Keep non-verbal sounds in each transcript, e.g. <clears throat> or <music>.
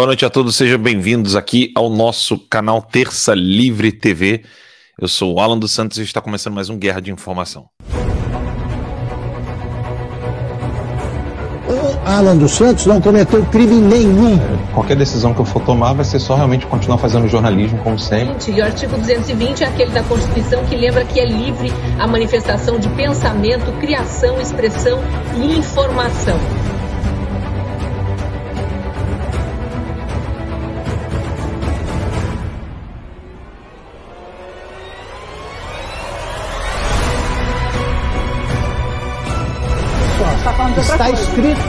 Boa noite a todos, sejam bem-vindos aqui ao nosso canal Terça Livre TV. Eu sou o Alan dos Santos e está começando mais um Guerra de Informação. O Alan dos Santos não cometeu crime nenhum. Qualquer decisão que eu for tomar vai ser só realmente continuar fazendo jornalismo como sempre. E o artigo 220 é aquele da Constituição que lembra que é livre a manifestação de pensamento, criação, expressão e informação.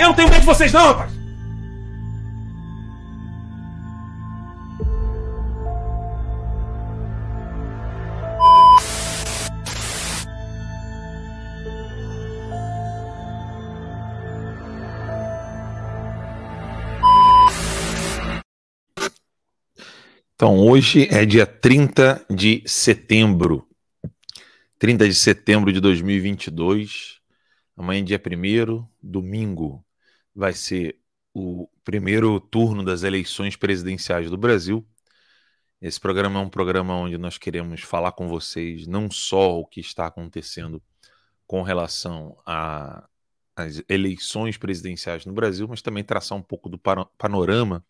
Eu não tenho medo de vocês, não, rapaz! Então, hoje é dia 30 de setembro. 30 de setembro de 2022. Amanhã, dia 1 domingo, vai ser o primeiro turno das eleições presidenciais do Brasil. Esse programa é um programa onde nós queremos falar com vocês não só o que está acontecendo com relação às eleições presidenciais no Brasil, mas também traçar um pouco do panorama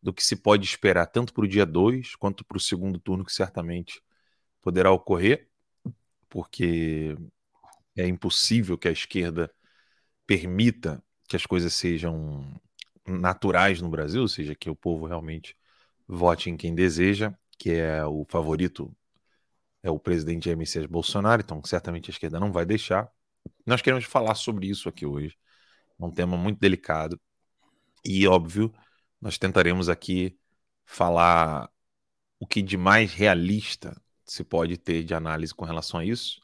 do que se pode esperar tanto para o dia 2 quanto para o segundo turno, que certamente poderá ocorrer, porque é impossível que a esquerda permita que as coisas sejam naturais no Brasil, ou seja, que o povo realmente vote em quem deseja, que é o favorito, é o presidente Jair Messias Bolsonaro, então certamente a esquerda não vai deixar. Nós queremos falar sobre isso aqui hoje, é um tema muito delicado e óbvio, nós tentaremos aqui falar o que de mais realista se pode ter de análise com relação a isso,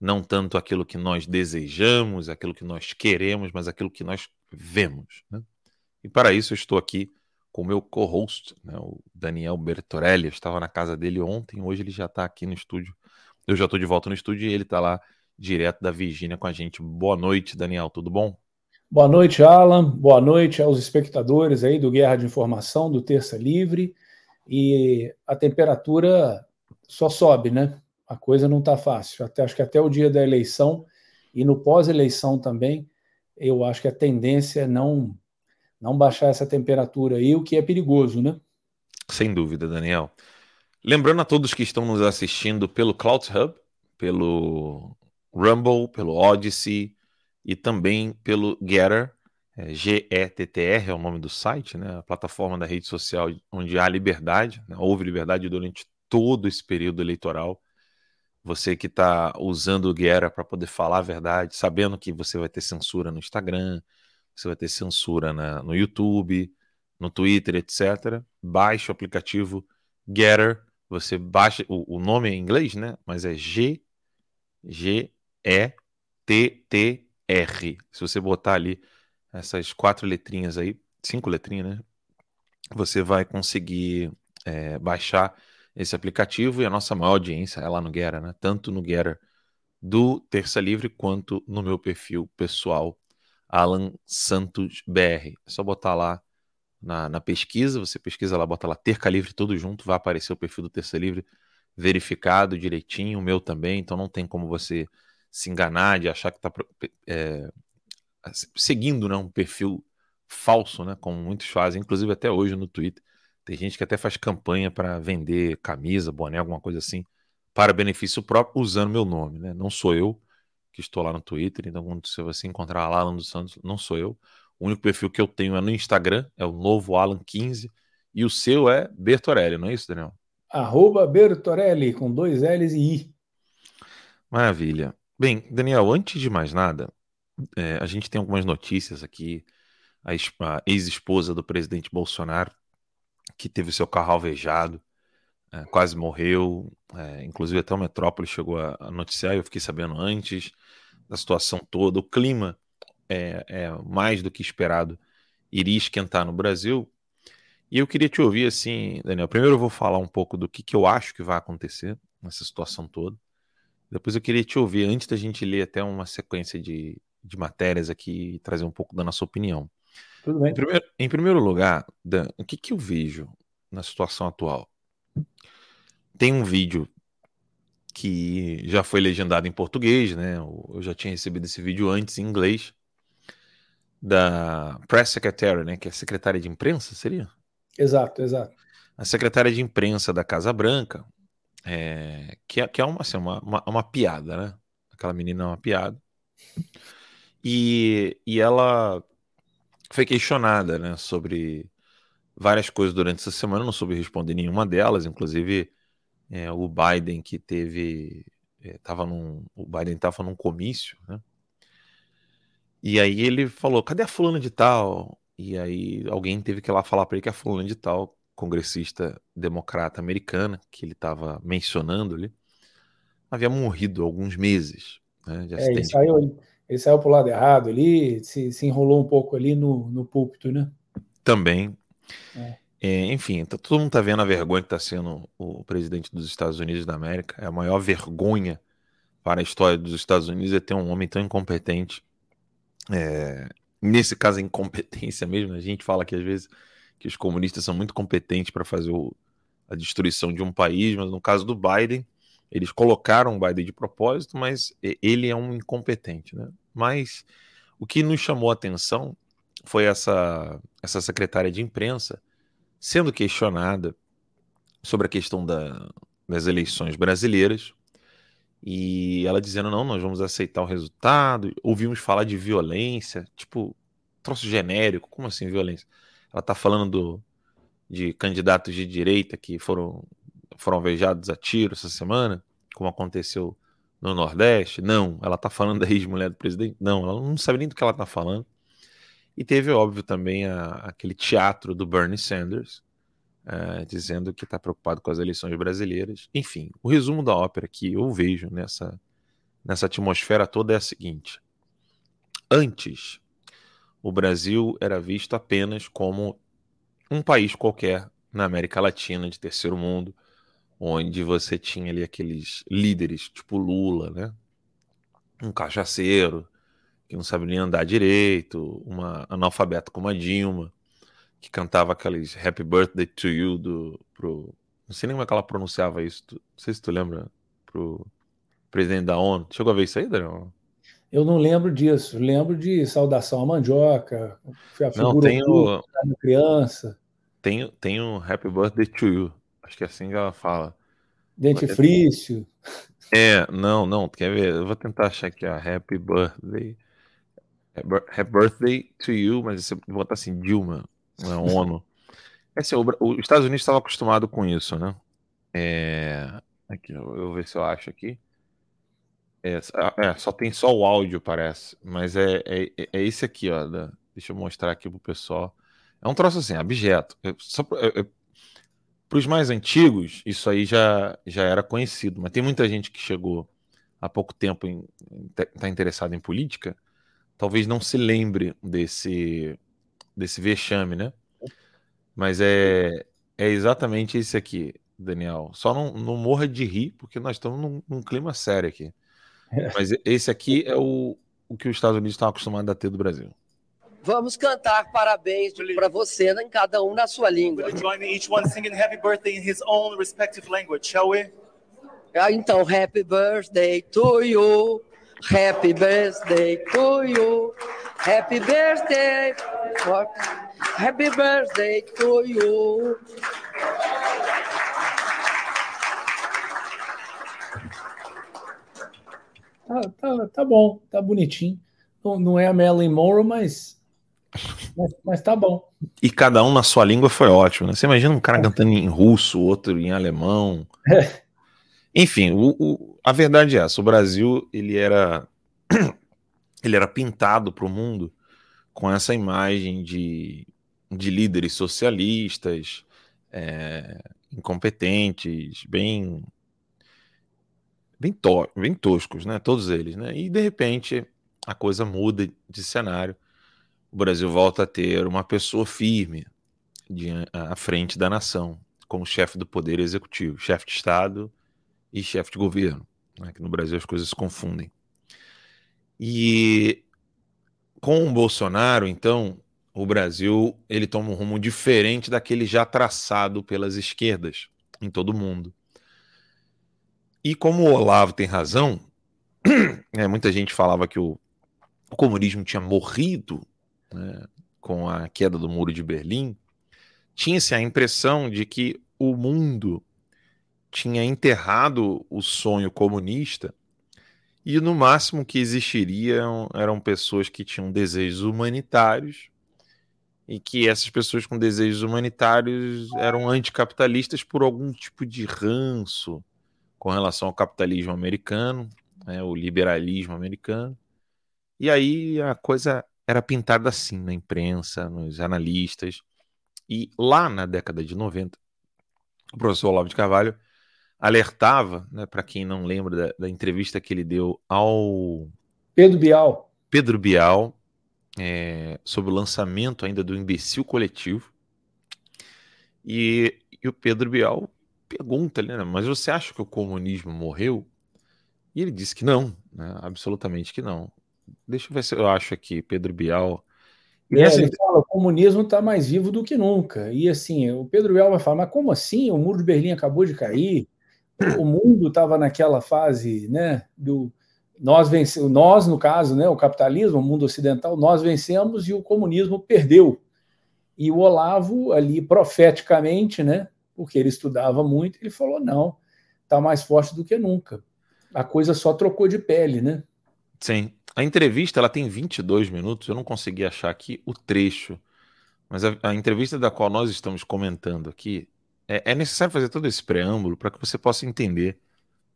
não tanto aquilo que nós desejamos, aquilo que nós queremos, mas aquilo que nós vemos. Né? E para isso eu estou aqui com o meu co-host, né, o Daniel Bertorelli. Eu estava na casa dele ontem, hoje ele já está aqui no estúdio. Eu já estou de volta no estúdio e ele está lá direto da Virgínia com a gente. Boa noite, Daniel, tudo bom? Boa noite, Alan. Boa noite aos espectadores aí do Guerra de Informação, do Terça Livre. E a temperatura só sobe, né? A coisa não está fácil. Até, acho que até o dia da eleição e no pós-eleição também, eu acho que a tendência é não, não baixar essa temperatura aí, o que é perigoso, né? Sem dúvida, Daniel. Lembrando a todos que estão nos assistindo pelo Cloud Hub, pelo Rumble, pelo Odyssey e também pelo Getter, é, G-E-T-T-R é o nome do site, né? a plataforma da rede social onde há liberdade, né? houve liberdade durante todo esse período eleitoral você que está usando o Guerra para poder falar a verdade, sabendo que você vai ter censura no Instagram, você vai ter censura na, no YouTube, no Twitter, etc. Baixe o aplicativo Getter. Você baixa o, o nome é em inglês, né? Mas é G G E T T R. Se você botar ali essas quatro letrinhas aí, cinco letrinhas, né? Você vai conseguir é, baixar esse aplicativo e a nossa maior audiência é lá no Guerra, né? Tanto no Guerra do Terça Livre quanto no meu perfil pessoal, Alan Santos BR. É só botar lá na, na, pesquisa, você pesquisa lá, bota lá Terça Livre tudo junto, vai aparecer o perfil do Terça Livre verificado direitinho, o meu também, então não tem como você se enganar de achar que está é, seguindo né, um perfil falso, né, como muitos fazem, inclusive até hoje no Twitter. Tem gente que até faz campanha para vender camisa, boné, alguma coisa assim, para benefício próprio, usando meu nome. Né? Não sou eu que estou lá no Twitter, então quando você encontrar lá Alan dos Santos, não sou eu. O único perfil que eu tenho é no Instagram, é o novo Alan15, e o seu é Bertorelli, não é isso, Daniel? Arroba Bertorelli, com dois L's e I. Maravilha. Bem, Daniel, antes de mais nada, é, a gente tem algumas notícias aqui. A, a ex-esposa do presidente Bolsonaro, que teve seu carro alvejado, é, quase morreu. É, inclusive, até o Metrópole chegou a, a noticiar, eu fiquei sabendo antes da situação toda. O clima é, é mais do que esperado iria esquentar no Brasil. E eu queria te ouvir assim, Daniel. Primeiro eu vou falar um pouco do que, que eu acho que vai acontecer nessa situação toda. Depois eu queria te ouvir, antes da gente ler até uma sequência de, de matérias aqui e trazer um pouco da nossa opinião. Tudo bem. Em primeiro, em primeiro lugar, Dan, o que, que eu vejo na situação atual? Tem um vídeo que já foi legendado em português, né? Eu já tinha recebido esse vídeo antes em inglês da press secretary, né? Que é a secretária de imprensa, seria? Exato, exato. A secretária de imprensa da Casa Branca, é, que, é, que é uma, assim, uma, uma, uma, piada, né? Aquela menina é uma piada. E, e ela foi questionada né, sobre várias coisas durante essa semana, não soube responder nenhuma delas, inclusive é, o Biden que teve. É, num, o Biden estava num comício, né? E aí ele falou: cadê a fulana de tal? E aí alguém teve que ir lá falar para ele que a fulana de tal, congressista democrata americana, que ele estava mencionando ali, havia morrido há alguns meses. Né, de é, ele saiu, ele saiu para o lado errado ali, se, se enrolou um pouco ali no, no púlpito, né? Também. É. É, enfim, tá, todo mundo está vendo a vergonha que está sendo o presidente dos Estados Unidos da América. É a maior vergonha para a história dos Estados Unidos é ter um homem tão incompetente. É, nesse caso, a incompetência <laughs> mesmo. A gente fala que às vezes que os comunistas são muito competentes para fazer o, a destruição de um país, mas no caso do Biden, eles colocaram o Biden de propósito, mas ele é um incompetente. Né? Mas o que nos chamou a atenção foi essa, essa secretária de imprensa sendo questionada sobre a questão da, das eleições brasileiras e ela dizendo: não, nós vamos aceitar o resultado. Ouvimos falar de violência, tipo, troço genérico, como assim violência? Ela está falando do, de candidatos de direita que foram, foram alvejados a tiro essa semana, como aconteceu no Nordeste? Não. Ela está falando da ex-mulher do presidente? Não, ela não sabe nem do que ela está falando. E teve, óbvio, também a, aquele teatro do Bernie Sanders, uh, dizendo que está preocupado com as eleições brasileiras. Enfim, o resumo da ópera que eu vejo nessa, nessa atmosfera toda é a seguinte: antes, o Brasil era visto apenas como um país qualquer na América Latina, de terceiro mundo, onde você tinha ali aqueles líderes, tipo Lula, né? Um cachaceiro, que não sabe nem andar direito, uma analfabeta como a Dilma, que cantava aqueles Happy Birthday to You do, pro. Não sei nem como é que ela pronunciava isso. não sei se tu lembra pro presidente da ONU. Chegou a ver isso aí, Daniel? Eu não lembro disso. Lembro de saudação à mandioca, a figura não, tenho, criança. Tenho, tenho Happy Birthday to You. Acho que é assim que ela fala. Dentifrício. É, não, não, quer ver? Eu vou tentar achar aqui a Happy Birthday. Happy Birthday to You, mas você botar assim, Dilma, não é ONU. <laughs> É assim, os Estados Unidos estava acostumado com isso, né? É, aqui, eu vou ver se eu acho aqui. É, é, só tem só o áudio, parece. Mas é, é, é esse aqui, ó. Da, deixa eu mostrar aqui pro pessoal. É um troço assim, abjeto. É, só é, é, para os mais antigos, isso aí já, já era conhecido. Mas tem muita gente que chegou há pouco tempo em, tá interessado em política talvez não se lembre desse, desse vexame, né? Mas é, é exatamente isso aqui, Daniel. Só não, não morra de rir, porque nós estamos num, num clima sério aqui. É. Mas esse aqui é o, o que os Estados Unidos estão acostumados a ter do Brasil. Vamos cantar parabéns para você, em cada um na sua língua. Join me, each one singing happy birthday in his own respective language, shall we? Ah, então, happy birthday to you. Happy birthday to you. Happy birthday, for, happy birthday to you. Tá, tá, tá bom, tá bonitinho. Não, não é a Marilyn Monroe, mas, mas, mas tá bom. E cada um na sua língua foi ótimo, né? Você imagina um cara cantando em russo, outro em alemão. É. Enfim, o, o, a verdade é essa: o Brasil ele era <clears throat> ele era pintado para o mundo com essa imagem de, de líderes socialistas, é, incompetentes, bem bem, to bem toscos, né? Todos eles, né? E de repente a coisa muda de cenário. O Brasil volta a ter uma pessoa firme de, à frente da nação, como chefe do poder executivo, chefe de Estado e chefe de governo. Né? Que no Brasil as coisas se confundem. E com o Bolsonaro, então, o Brasil ele toma um rumo diferente daquele já traçado pelas esquerdas em todo o mundo. E como o Olavo tem razão, <clears throat> né, muita gente falava que o, o comunismo tinha morrido né, com a queda do Muro de Berlim, tinha-se a impressão de que o mundo tinha enterrado o sonho comunista e no máximo que existiriam eram pessoas que tinham desejos humanitários e que essas pessoas com desejos humanitários eram anticapitalistas por algum tipo de ranço com relação ao capitalismo americano, né, o liberalismo americano. E aí a coisa era pintada assim na imprensa, nos analistas. E lá na década de 90, o professor Olavo de Carvalho alertava, né, para quem não lembra da, da, entrevista que ele deu ao Pedro Bial, Pedro Bial é, sobre o lançamento ainda do imbecil coletivo. E, e o Pedro Bial pergunta, né, mas você acha que o comunismo morreu? E ele disse que não, né, absolutamente que não. Deixa eu ver se eu acho aqui, Pedro Bial. É, ele fala, o comunismo está mais vivo do que nunca. E assim, o Pedro Bial vai falar, mas como assim? O muro de Berlim acabou de cair? o mundo estava naquela fase, né, do nós vencemos, nós no caso, né, o capitalismo, o mundo ocidental, nós vencemos e o comunismo perdeu. E o Olavo ali profeticamente, né, porque ele estudava muito, ele falou não, está mais forte do que nunca. A coisa só trocou de pele, né? Sim. A entrevista ela tem 22 minutos, eu não consegui achar aqui o trecho, mas a, a entrevista da qual nós estamos comentando aqui é, é necessário fazer todo esse preâmbulo para que você possa entender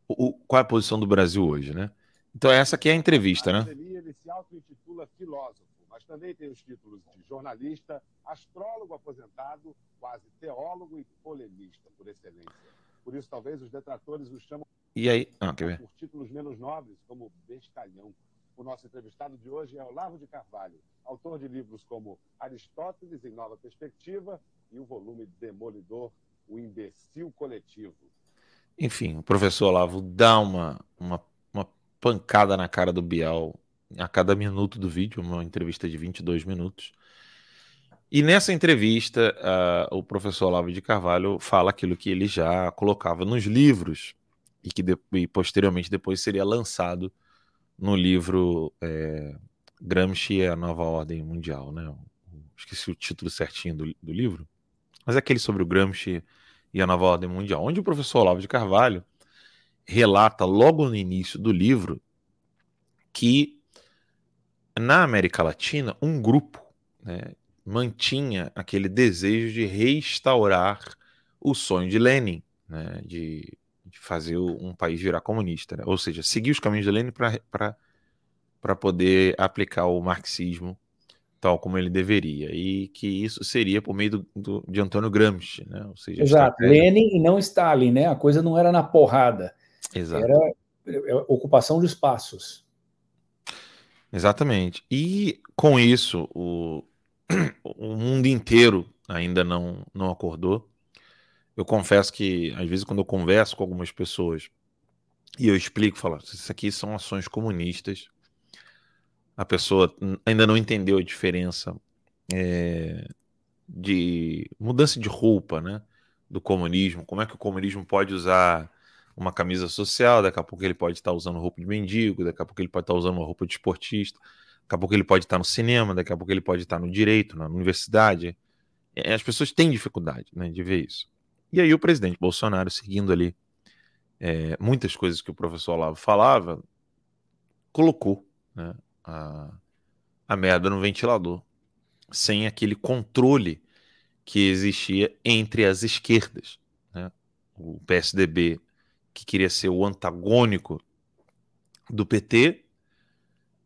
o, o, qual é a posição do Brasil hoje, né? Então essa aqui é a entrevista, né? Ele se auto-intitula filósofo, mas também tem os títulos de jornalista, astrólogo aposentado, quase teólogo e polemista por excelência. Por isso talvez os detratores o chamam e aí? Ah, quer ver? por títulos menos nobres, como bestalhão. O nosso entrevistado de hoje é Olavo de Carvalho, autor de livros como Aristóteles em Nova Perspectiva e o volume Demolidor o imbecil coletivo. Enfim, o professor Olavo dá uma, uma, uma pancada na cara do Bial a cada minuto do vídeo, uma entrevista de 22 minutos. E nessa entrevista, uh, o professor Olavo de Carvalho fala aquilo que ele já colocava nos livros e que de, e posteriormente depois seria lançado no livro é, Gramsci e a Nova Ordem Mundial, né? Esqueci o título certinho do, do livro, mas é aquele sobre o Gramsci e a nova ordem mundial, onde o professor Olavo de Carvalho relata logo no início do livro que na América Latina um grupo né, mantinha aquele desejo de restaurar o sonho de Lenin, né, de, de, fazer um país virar comunista, né? ou seja, seguir os caminhos de Lenin para poder aplicar o marxismo tal como ele deveria, e que isso seria por meio do, do de Antônio Gramsci, né? Ou seja, Exato, estratégia... Lenin e não Stalin, né? A coisa não era na porrada, Exato. era é, ocupação de espaços. Exatamente. E com isso, o, <clears throat> o mundo inteiro ainda não, não acordou. Eu confesso que, às vezes, quando eu converso com algumas pessoas e eu explico, falo, isso aqui são ações comunistas, a pessoa ainda não entendeu a diferença é, de mudança de roupa, né? Do comunismo, como é que o comunismo pode usar uma camisa social, daqui a pouco ele pode estar usando roupa de mendigo, daqui a pouco ele pode estar usando uma roupa de esportista, Daqui a pouco ele pode estar no cinema, daqui a pouco ele pode estar no direito, na universidade. É, as pessoas têm dificuldade né, de ver isso. E aí o presidente Bolsonaro, seguindo ali é, muitas coisas que o professor Olavo falava, colocou né, a, a merda no ventilador, sem aquele controle que existia entre as esquerdas. Né? O PSDB, que queria ser o antagônico do PT,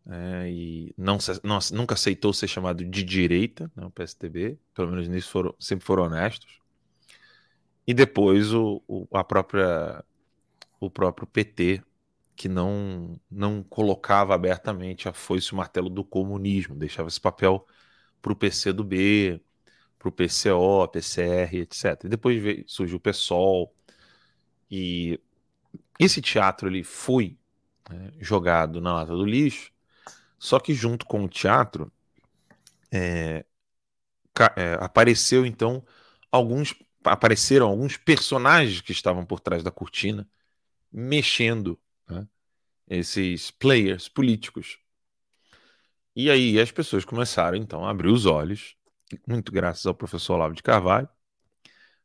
é, e não, não, nunca aceitou ser chamado de direita, né, o PSDB, pelo menos nisso foram, sempre foram honestos. E depois o, o, a própria, o próprio PT, que não, não colocava abertamente a foice e o martelo do comunismo, deixava esse papel para o PCdoB, para o PCO, PCR, etc. E depois veio, surgiu o PSOL, e esse teatro ele foi né, jogado na lata do lixo, só que junto com o teatro é, é, apareceu então alguns apareceram alguns personagens que estavam por trás da cortina mexendo né, esses players políticos. E aí as pessoas começaram então a abrir os olhos muito graças ao professor Olavo de Carvalho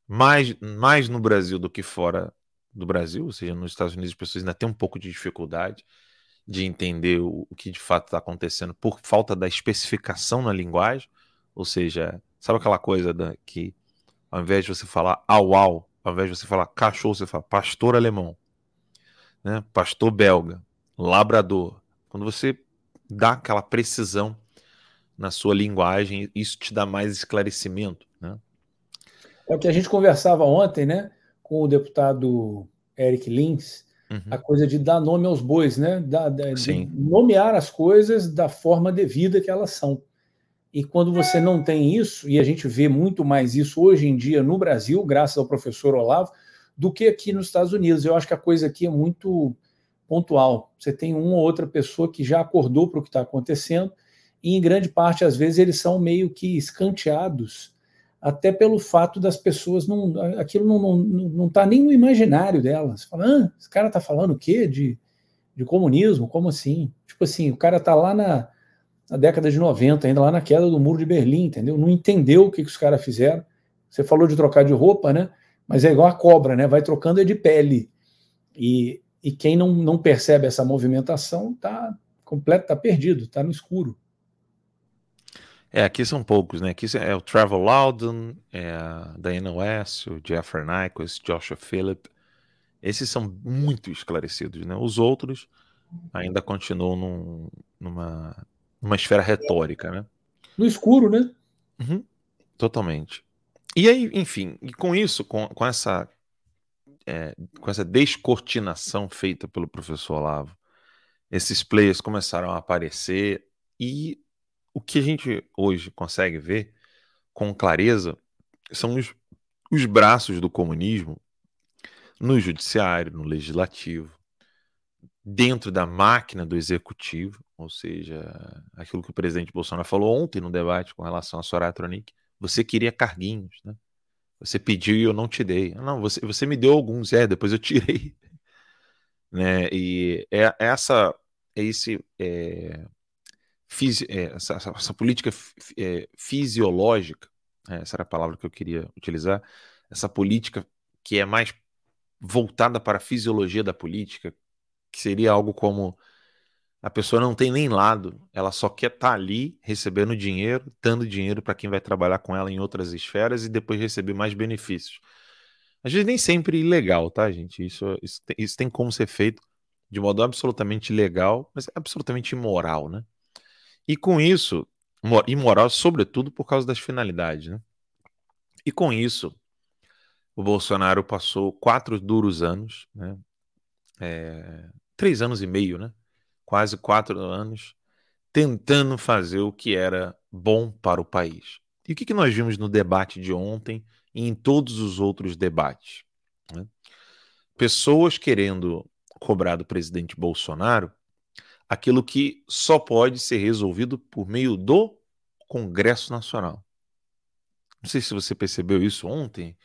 mais, mais no Brasil do que fora do Brasil, ou seja, nos Estados Unidos as pessoas ainda têm um pouco de dificuldade de entender o, o que de fato está acontecendo por falta da especificação na linguagem, ou seja, sabe aquela coisa da, que ao invés de você falar au au, ao invés de você falar cachorro, você fala pastor alemão, né? pastor belga, labrador. Quando você dá aquela precisão na sua linguagem, isso te dá mais esclarecimento, né? É o que a gente conversava ontem, né? com o deputado Eric Lins, uhum. a coisa de dar nome aos bois, né? Da, da, nomear as coisas da forma devida que elas são. E quando você não tem isso, e a gente vê muito mais isso hoje em dia no Brasil, graças ao professor Olavo, do que aqui nos Estados Unidos. Eu acho que a coisa aqui é muito pontual. Você tem uma ou outra pessoa que já acordou para o que está acontecendo, e em grande parte, às vezes, eles são meio que escanteados até pelo fato das pessoas não. aquilo não está tá nem no imaginário delas. Fala, ah, esse cara está falando o quê? De, de comunismo? Como assim? Tipo assim, o cara está lá na, na, década de 90, ainda lá na queda do muro de Berlim, entendeu? Não entendeu o que, que os caras fizeram. Você falou de trocar de roupa, né? Mas é igual a cobra, né? Vai trocando é de pele. E, e quem não, não percebe essa movimentação está completo, está perdido, está no escuro. É, aqui são poucos, né? Aqui é o Trevor Loudon, é a Diana West, o Jeffrey Nyquist, Joshua Phillip. Esses são muito esclarecidos, né? Os outros ainda continuam num, numa, numa esfera retórica, né? No escuro, né? Uhum, totalmente. E aí, enfim, e com isso, com, com essa é, com essa descortinação feita pelo professor Olavo, esses players começaram a aparecer e o que a gente hoje consegue ver com clareza são os, os braços do comunismo no judiciário, no legislativo, dentro da máquina do executivo, ou seja, aquilo que o presidente Bolsonaro falou ontem no debate com relação a Soraya Tronic, você queria carguinhos, né? Você pediu e eu não te dei. Não, você, você me deu alguns, é, depois eu tirei. <laughs> né? E é, é essa, é esse é, fisi, é, essa, essa, política é, fisiológica, é, essa era a palavra que eu queria utilizar, essa política que é mais voltada para a fisiologia da política, que seria algo como a pessoa não tem nem lado, ela só quer estar tá ali recebendo dinheiro, dando dinheiro para quem vai trabalhar com ela em outras esferas e depois receber mais benefícios. Às vezes nem sempre ilegal, tá, gente? Isso, isso, isso tem como ser feito de modo absolutamente legal, mas absolutamente imoral, né? E com isso, imoral, sobretudo por causa das finalidades. Né? E com isso, o Bolsonaro passou quatro duros anos, né? É, três anos e meio, né? Quase quatro anos, tentando fazer o que era bom para o país. E o que, que nós vimos no debate de ontem e em todos os outros debates? Né? Pessoas querendo cobrar do presidente Bolsonaro aquilo que só pode ser resolvido por meio do Congresso Nacional. Não sei se você percebeu isso ontem,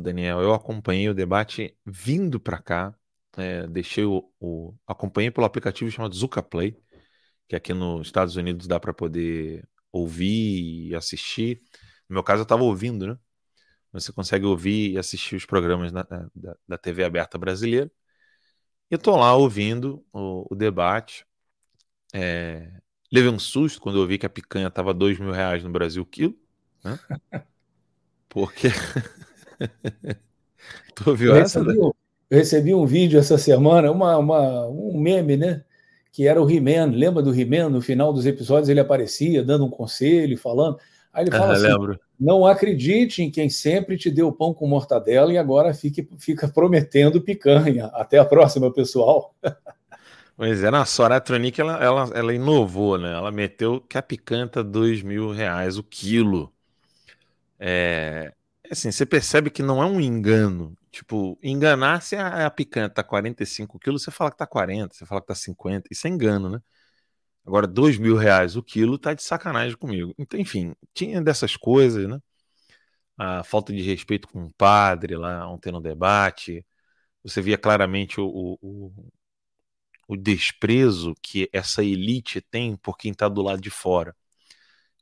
Daniel. Eu acompanhei o debate vindo para cá, é, deixei o, o, acompanhei pelo aplicativo chamado Zuka Play, que aqui nos Estados Unidos dá para poder ouvir e assistir. No meu caso, eu estava ouvindo, né? Você consegue ouvir e assistir os programas na, da, da, TV aberta brasileira. E eu estou lá ouvindo o, o debate. É, levei um susto quando eu vi que a picanha estava dois mil reais no Brasil quilo. Né? <laughs> Porque. <laughs> tu viu essa? Recebi, eu recebi um vídeo essa semana, uma, uma, um meme, né? Que era o He-Man. Lembra do He-Man? No final dos episódios ele aparecia dando um conselho, falando. Aí ele fala ah, assim: lembro. não acredite em quem sempre te deu pão com mortadela e agora fique, fica prometendo picanha. Até a próxima, pessoal. <laughs> Pois é, na Soraya Tronic ela, ela, ela inovou, né? Ela meteu que a picanha tá dois mil reais o quilo. É, assim, você percebe que não é um engano. Tipo, enganar se a, a picanha tá 45 quilos, você fala que tá 40, você fala que tá 50. Isso é engano, né? Agora, dois mil reais o quilo tá de sacanagem comigo. Então, enfim, tinha dessas coisas, né? A falta de respeito com o padre lá ontem no debate. Você via claramente o, o, o desprezo que essa elite tem por quem está do lado de fora.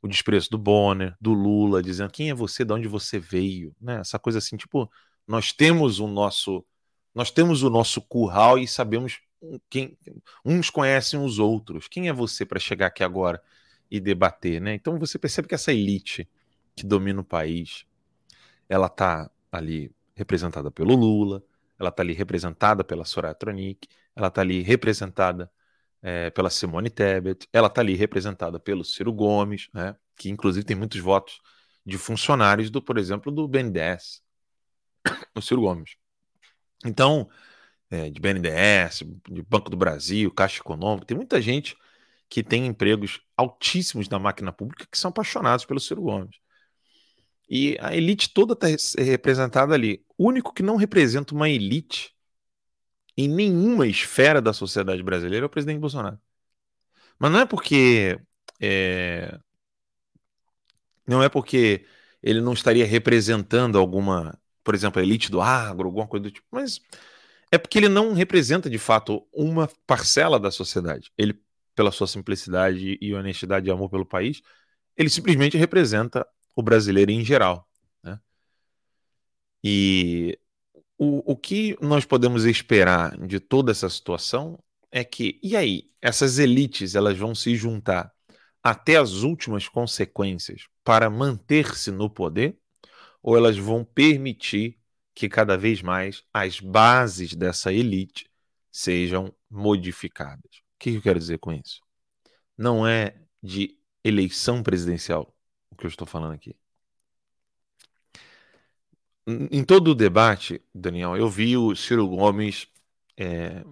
O desprezo do Bonner, do Lula, dizendo quem é você, de onde você veio, né? Essa coisa assim, tipo, nós temos o nosso, nós temos o nosso curral e sabemos quem uns conhecem os outros. Quem é você para chegar aqui agora e debater, né? Então você percebe que essa elite que domina o país, ela está ali representada pelo Lula, ela está ali representada pela Soraya Tronic, ela está ali representada é, pela Simone Tebet, ela está ali representada pelo Ciro Gomes, né? Que inclusive tem muitos votos de funcionários do, por exemplo, do BNDES, <coughs> o Ciro Gomes. Então, é, de BNDES, de Banco do Brasil, Caixa Econômica, tem muita gente que tem empregos altíssimos na máquina pública que são apaixonados pelo Ciro Gomes. E a elite toda está representada ali. O único que não representa uma elite em nenhuma esfera da sociedade brasileira é o presidente Bolsonaro. Mas não é porque. É, não é porque ele não estaria representando alguma, por exemplo, a elite do agro, alguma coisa do tipo, mas é porque ele não representa de fato uma parcela da sociedade. Ele, pela sua simplicidade e honestidade e amor pelo país, ele simplesmente representa o brasileiro em geral. Né? E o, o que nós podemos esperar de toda essa situação é que, e aí, essas elites elas vão se juntar até as últimas consequências para manter-se no poder? Ou elas vão permitir que cada vez mais as bases dessa elite sejam modificadas. O que eu quero dizer com isso? Não é de eleição presidencial o que eu estou falando aqui. Em todo o debate, Daniel, eu vi o Ciro Gomes é,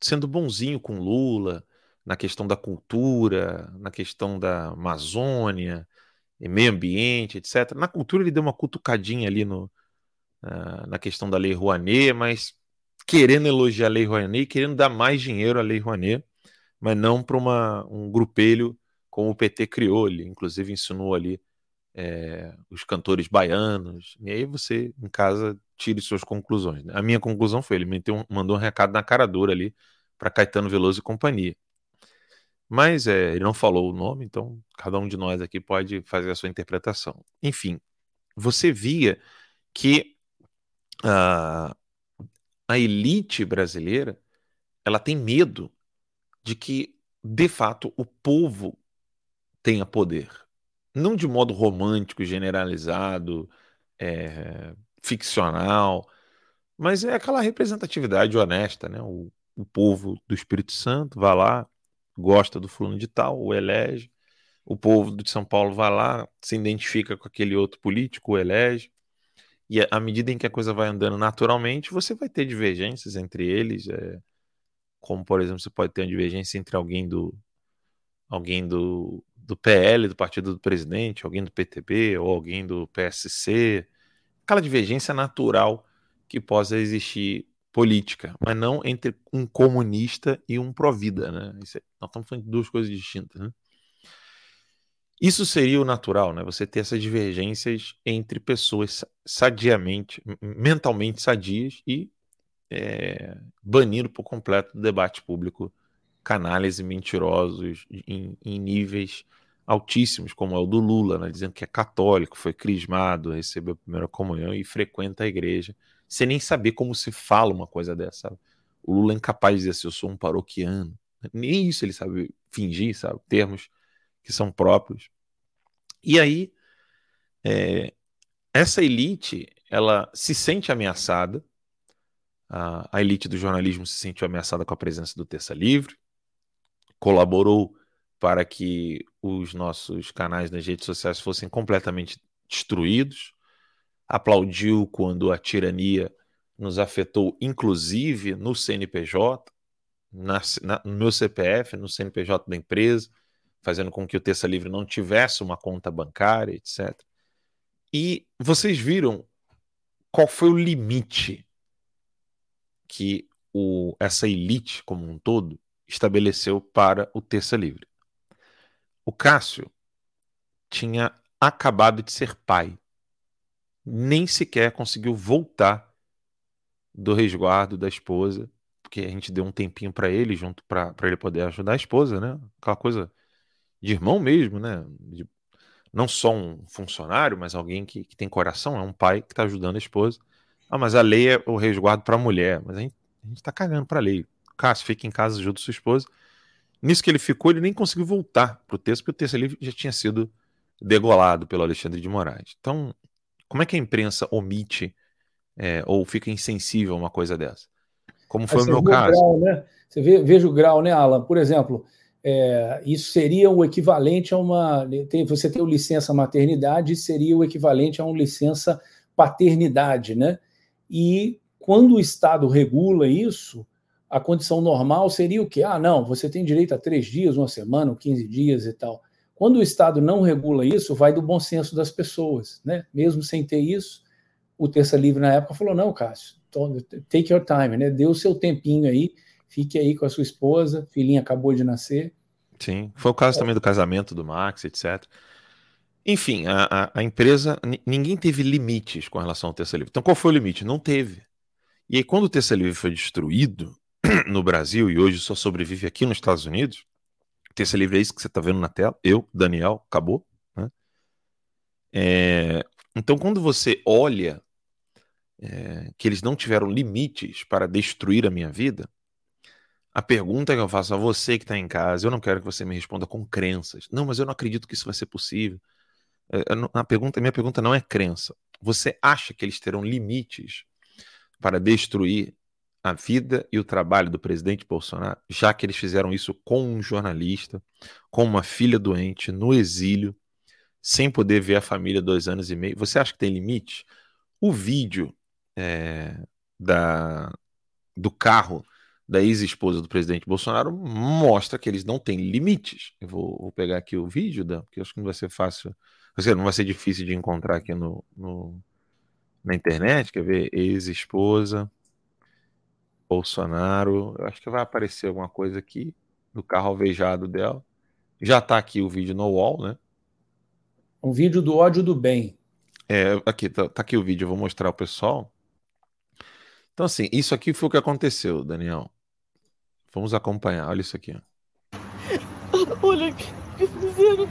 sendo bonzinho com Lula na questão da cultura, na questão da Amazônia, meio ambiente, etc. Na cultura ele deu uma cutucadinha ali no, uh, na questão da Lei Rouanet, mas querendo elogiar a Lei Rouanet, querendo dar mais dinheiro à Lei Rouanet, mas não para um grupelho como o PT criou. Ele, inclusive, ensinou ali é, os cantores baianos. E aí você, em casa, tire suas conclusões. Né? A minha conclusão foi: ele meteu, mandou um recado na cara dura ali para Caetano Veloso e companhia. Mas é, ele não falou o nome, então cada um de nós aqui pode fazer a sua interpretação. Enfim, você via que a, a elite brasileira ela tem medo de que, de fato, o povo tenha poder. Não de modo romântico, generalizado, é, ficcional, mas é aquela representatividade honesta, né? O, o povo do Espírito Santo vai lá, gosta do fulano de tal, o elege. O povo de São Paulo vai lá, se identifica com aquele outro político, o elege. E à medida em que a coisa vai andando naturalmente, você vai ter divergências entre eles, é, como por exemplo, você pode ter uma divergência entre alguém do alguém do, do PL, do partido do presidente, alguém do PTB ou alguém do PSC, aquela divergência natural que possa existir política, mas não entre um comunista e um pró-vida, né? É, nós estamos falando de duas coisas distintas, né? Isso seria o natural, né? Você ter essas divergências entre pessoas sadiamente, mentalmente sadias e é, por completo o debate público canalhas e mentirosos em, em níveis altíssimos, como é o do Lula, né, dizendo que é católico, foi crismado, recebeu a primeira comunhão e frequenta a igreja, sem nem saber como se fala uma coisa dessa. O Lula é incapaz de dizer assim, eu sou um paroquiano. Nem isso ele sabe fingir, sabe? Termos que são próprios. E aí, é, essa elite, ela se sente ameaçada, a, a elite do jornalismo se sentiu ameaçada com a presença do Terça Livre, colaborou para que os nossos canais nas redes sociais fossem completamente destruídos, aplaudiu quando a tirania nos afetou, inclusive no CNPJ, na, na, no meu CPF, no CNPJ da empresa, fazendo com que o Terça Livre não tivesse uma conta bancária, etc. E vocês viram qual foi o limite que o, essa elite como um todo estabeleceu para o Terça Livre. O Cássio tinha acabado de ser pai. Nem sequer conseguiu voltar do resguardo da esposa, porque a gente deu um tempinho para ele junto para ele poder ajudar a esposa, né? Aquela coisa de irmão mesmo, né? De, não só um funcionário, mas alguém que, que tem coração, é um pai que está ajudando a esposa. Ah, mas a lei é o resguardo para a mulher, mas a gente, a gente tá cagando para a lei. Cássio fica em casa ajuda sua esposa. Nisso que ele ficou, ele nem conseguiu voltar para o texto, porque o texto ali já tinha sido degolado pelo Alexandre de Moraes. Então, como é que a imprensa omite é, ou fica insensível a uma coisa dessa? Como foi o meu caso. O grau, né? Você vê, veja o grau, né, Alan? Por exemplo, é, isso seria o equivalente a uma. Tem, você tem o licença maternidade, seria o equivalente a uma licença paternidade, né? E quando o Estado regula isso, a condição normal seria o quê? Ah, não, você tem direito a três dias, uma semana, 15 dias e tal. Quando o Estado não regula isso, vai do bom senso das pessoas, né? Mesmo sem ter isso, o Terça Livre na época falou: não, Cássio, take your time, né? Dê o seu tempinho aí, fique aí com a sua esposa, filhinha acabou de nascer. Sim, foi o caso é. também do casamento do Max, etc. Enfim, a, a, a, empresa, ninguém teve limites com relação ao Terça Livre. Então, qual foi o limite? Não teve. E aí, quando o Terça Livre foi destruído <clears throat> no Brasil e hoje só sobrevive aqui nos Estados Unidos, Terça Livre é isso que você está vendo na tela, eu, Daniel, acabou. Né? É, então, quando você olha é, que eles não tiveram limites para destruir a minha vida, a pergunta que eu faço a você que está em casa, eu não quero que você me responda com crenças. Não, mas eu não acredito que isso vai ser possível. É, a pergunta, minha pergunta não é crença. Você acha que eles terão limites para destruir a vida e o trabalho do presidente Bolsonaro, já que eles fizeram isso com um jornalista, com uma filha doente, no exílio, sem poder ver a família dois anos e meio? Você acha que tem limite? O vídeo é, da, do carro da ex-esposa do presidente Bolsonaro mostra que eles não têm limites. Eu vou, vou pegar aqui o vídeo, Dan, porque acho que não vai ser fácil, não vai ser difícil de encontrar aqui no, no na internet. Quer ver? Ex-esposa Bolsonaro. Eu acho que vai aparecer alguma coisa aqui do carro alvejado dela. Já está aqui o vídeo no wall, né? Um vídeo do ódio do bem. É, aqui, tá, tá aqui o vídeo, eu vou mostrar ao pessoal. Então, assim, isso aqui foi o que aconteceu, Daniel. Vamos acompanhar. Olha isso aqui. <laughs> Olha o que fizeram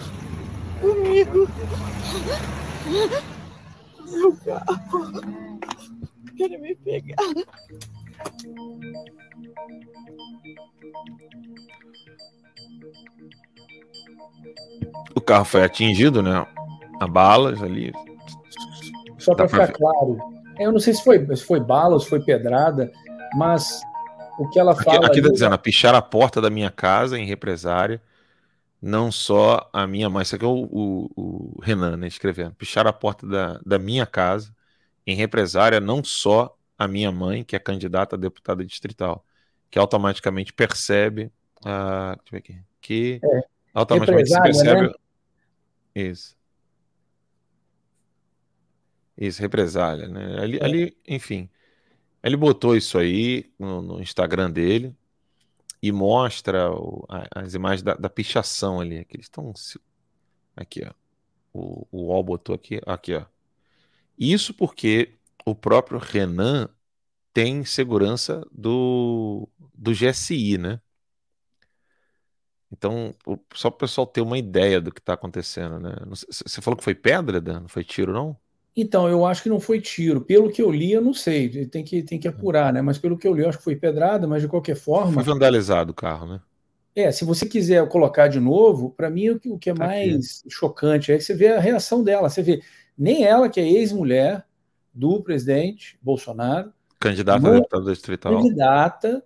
comigo. Meu carro. Querem me pegar. O carro foi atingido, né? A balas ali. Só para ficar claro, eu não sei se foi, se foi bala, se foi pedrada, mas o que ela fala. Aqui, aqui tá dizendo, pichar a porta da minha casa em represária, não só a minha mãe, isso aqui é o, o, o Renan, né, escrevendo, pichar a porta da, da minha casa em represária, não só a minha mãe, que é candidata a deputada distrital, que automaticamente percebe a. Deixa eu ver aqui. Que é, automaticamente se percebe. Né? Isso. Isso, represália, né? Ali, é. ali, enfim. Ele botou isso aí no, no Instagram dele e mostra o, a, as imagens da, da, pichação ali. Que eles estão. Aqui, ó. O, o UOL botou aqui, aqui, ó. Isso porque o próprio Renan tem segurança do, do GSI, né? Então, só para o pessoal ter uma ideia do que está acontecendo, né? Você falou que foi pedra, Dan? Não foi tiro, não? Então, eu acho que não foi tiro. Pelo que eu li, eu não sei. Tem que, tem que apurar, né? Mas pelo que eu li, eu acho que foi pedrada, mas de qualquer forma. Foi vandalizado o carro, né? É, se você quiser colocar de novo, para mim o que é tá mais Aqui. chocante é que você vê a reação dela. Você vê, nem ela, que é ex-mulher do presidente Bolsonaro. Candidata a deputada distrital. Candidata,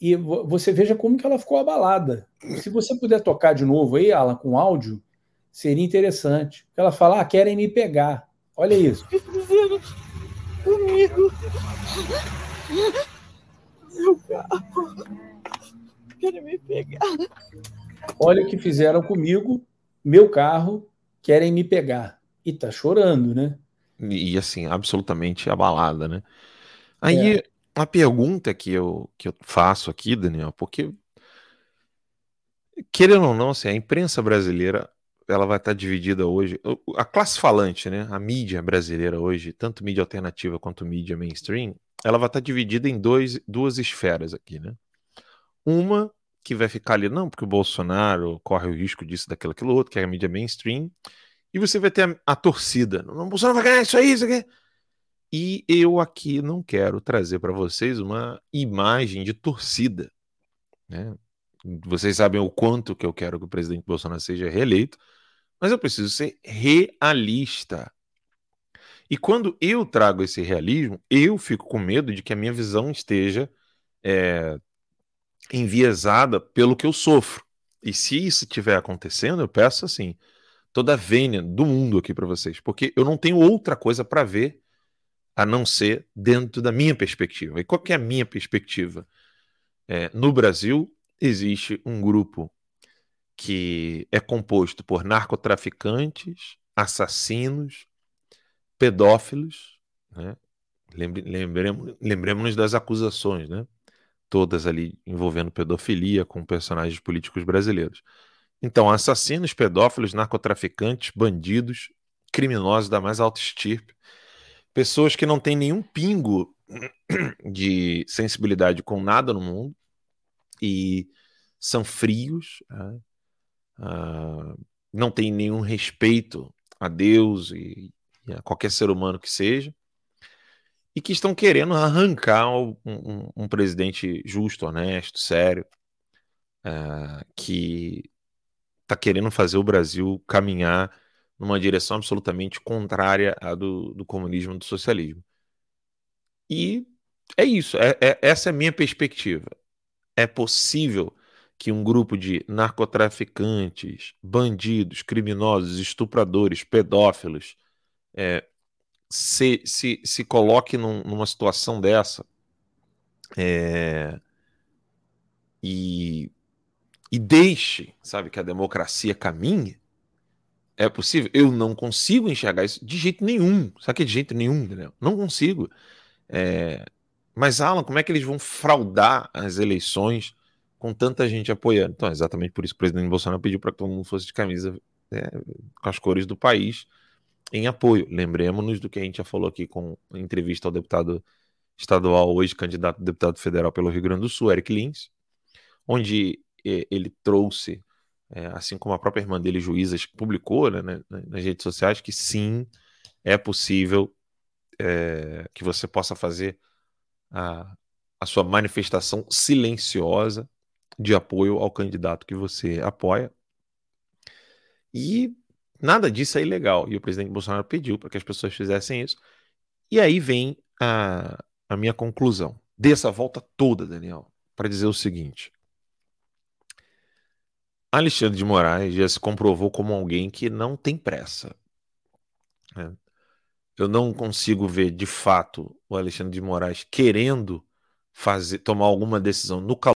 e você veja como que ela ficou abalada. Se você puder tocar de novo aí, Alan, com áudio, seria interessante. Ela fala, ah, querem me pegar. Olha isso. Fizeram <laughs> comigo. Meu carro. Querem me pegar. Olha o que fizeram comigo, meu carro, querem me pegar. E tá chorando, né? E assim, absolutamente abalada, né? Aí, é. a pergunta que eu, que eu faço aqui, Daniel, porque querendo ou não, assim, a imprensa brasileira ela vai estar dividida hoje. A classe falante, né? A mídia brasileira hoje, tanto mídia alternativa quanto mídia mainstream, ela vai estar dividida em dois, duas esferas aqui, né? Uma que vai ficar ali, não, porque o Bolsonaro corre o risco disso, daquilo, aquilo outro, que é a mídia mainstream. E você vai ter a, a torcida. Não, Bolsonaro vai ganhar isso aí, isso aqui. E eu aqui não quero trazer para vocês uma imagem de torcida. Né? Vocês sabem o quanto que eu quero que o presidente Bolsonaro seja reeleito, mas eu preciso ser realista. E quando eu trago esse realismo, eu fico com medo de que a minha visão esteja é, enviesada pelo que eu sofro. E se isso estiver acontecendo, eu peço assim, toda a vênia do mundo aqui para vocês, porque eu não tenho outra coisa para ver a não ser dentro da minha perspectiva. E qual que é a minha perspectiva? É, no Brasil, existe um grupo que é composto por narcotraficantes, assassinos, pedófilos, né? Lembremos, lembremos das acusações, né? Todas ali envolvendo pedofilia com personagens políticos brasileiros. Então, assassinos, pedófilos, narcotraficantes, bandidos, criminosos da mais alta estirpe, pessoas que não têm nenhum pingo <clears throat> de sensibilidade com nada no mundo e são frios, né? uh, não têm nenhum respeito a Deus e, e, a qualquer ser humano que seja, e que estão querendo arrancar um, um, um presidente justo, honesto, sério, uh, que está querendo fazer o Brasil caminhar numa direção absolutamente contrária à do, do comunismo e do socialismo. E é isso, é, é, essa é a minha perspectiva. É possível que um grupo de narcotraficantes, bandidos, criminosos, estupradores, pedófilos é, se, se, se coloque num, numa situação dessa é, e, e deixe, sabe, que a democracia caminhe, é possível? Eu não consigo enxergar isso de jeito nenhum. Sabe que de jeito nenhum, entendeu? Não consigo. É... Mas, Alan, como é que eles vão fraudar as eleições com tanta gente apoiando? Então, é exatamente por isso que o presidente Bolsonaro pediu para que todo mundo fosse de camisa é, com as cores do país em apoio. Lembremos-nos do que a gente já falou aqui com entrevista ao deputado estadual, hoje candidato a deputado federal pelo Rio Grande do Sul, Eric Lins, onde é, ele trouxe é, assim como a própria irmã dele, juízas, publicou né, né, nas redes sociais, que sim, é possível é, que você possa fazer a, a sua manifestação silenciosa de apoio ao candidato que você apoia. E nada disso é ilegal. E o presidente Bolsonaro pediu para que as pessoas fizessem isso. E aí vem a, a minha conclusão dessa volta toda, Daniel, para dizer o seguinte: Alexandre de Moraes já se comprovou como alguém que não tem pressa. Né? Eu não consigo ver de fato o Alexandre de Moraes querendo fazer, tomar alguma decisão no calor.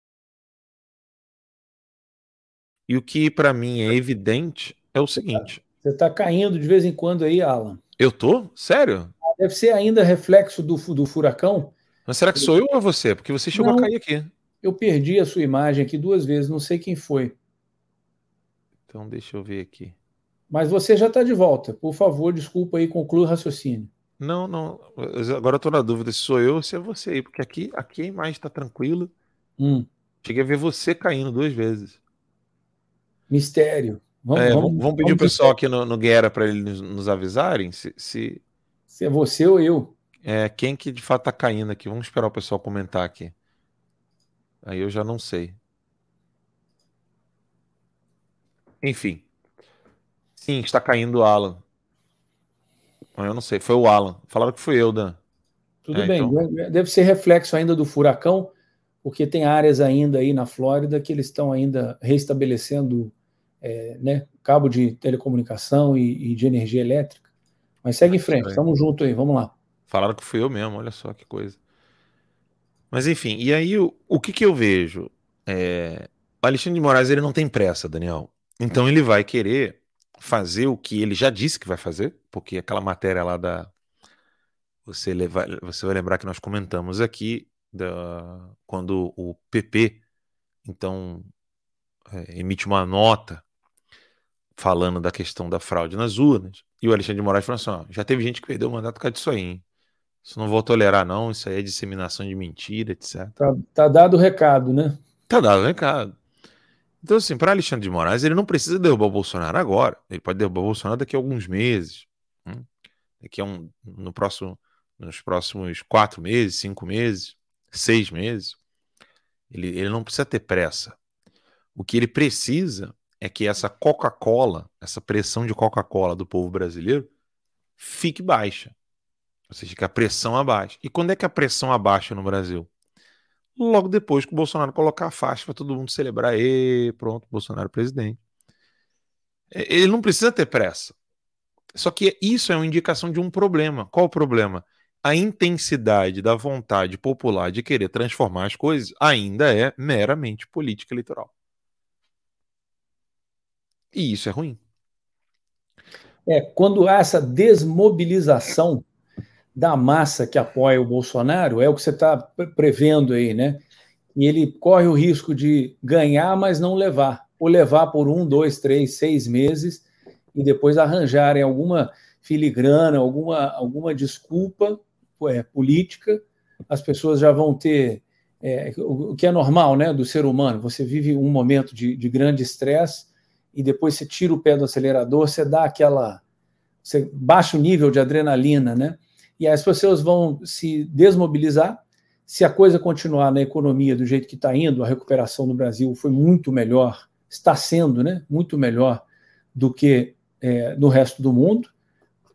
E o que para mim é evidente é o seguinte. Você está caindo de vez em quando aí, Alan. Eu tô? Sério? Deve ser ainda reflexo do, do furacão. Mas será que sou eu ou você? Porque você chegou não, a cair aqui. Eu perdi a sua imagem aqui duas vezes, não sei quem foi. Então, deixa eu ver aqui. Mas você já está de volta. Por favor, desculpa aí, conclua o raciocínio. Não, não. Agora eu estou na dúvida se sou eu ou se é você aí, porque aqui, aqui a imagem está tranquila. Hum. Cheguei a ver você caindo duas vezes. Mistério. Vamos, é, vamos, vamos pedir o pessoal aqui no, no Guerra para eles nos, avisarem se, se... se é você ou eu. É, quem que de fato tá caindo aqui? Vamos esperar o pessoal comentar aqui. Aí eu já não sei. Enfim. Sim, está caindo o Alan. Eu não sei, foi o Alan. Falaram que foi eu, Dan. Tudo é, bem, então... deve ser reflexo ainda do furacão, porque tem áreas ainda aí na Flórida que eles estão ainda restabelecendo é, né, cabo de telecomunicação e, e, de energia elétrica. Mas segue em frente, estamos juntos aí, vamos lá. Falaram que fui eu mesmo, olha só que coisa. Mas enfim, e aí o, o que, que eu vejo? É, o Alexandre de Moraes ele não tem pressa, Daniel. Então ele vai querer fazer o que ele já disse que vai fazer, porque aquela matéria lá da. Você, leva, você vai lembrar que nós comentamos aqui da, quando o PP então é, emite uma nota falando da questão da fraude nas urnas. E o Alexandre de Moraes falou assim: ó, já teve gente que perdeu o mandato por causa disso aí. Hein? Isso não vou tolerar, não. Isso aí é disseminação de mentira, etc. Tá, tá dado o recado, né? Tá dado o recado. Então, assim, para Alexandre de Moraes, ele não precisa derrubar o Bolsonaro agora. Ele pode derrubar o Bolsonaro daqui a alguns meses. Hum? Daqui a um. No próximo, nos próximos quatro meses, cinco meses, seis meses. Ele, ele não precisa ter pressa. O que ele precisa é que essa Coca-Cola, essa pressão de Coca-Cola do povo brasileiro, fique baixa. Ou seja, que a pressão abaixe. E quando é que a pressão abaixa no Brasil? Logo depois que o Bolsonaro colocar a faixa para todo mundo celebrar, e pronto, Bolsonaro é presidente. Ele não precisa ter pressa. Só que isso é uma indicação de um problema. Qual o problema? A intensidade da vontade popular de querer transformar as coisas ainda é meramente política eleitoral. E isso é ruim. É, quando há essa desmobilização da massa que apoia o Bolsonaro, é o que você está prevendo aí, né? E ele corre o risco de ganhar, mas não levar. Ou levar por um, dois, três, seis meses e depois arranjarem alguma filigrana, alguma, alguma desculpa é, política, as pessoas já vão ter é, o, que é normal né, do ser humano. Você vive um momento de, de grande estresse e depois você tira o pé do acelerador, você dá aquela. Você baixa o nível de adrenalina, né? E as pessoas vão se desmobilizar. Se a coisa continuar na economia do jeito que está indo, a recuperação no Brasil foi muito melhor, está sendo, né? Muito melhor do que é, no resto do mundo.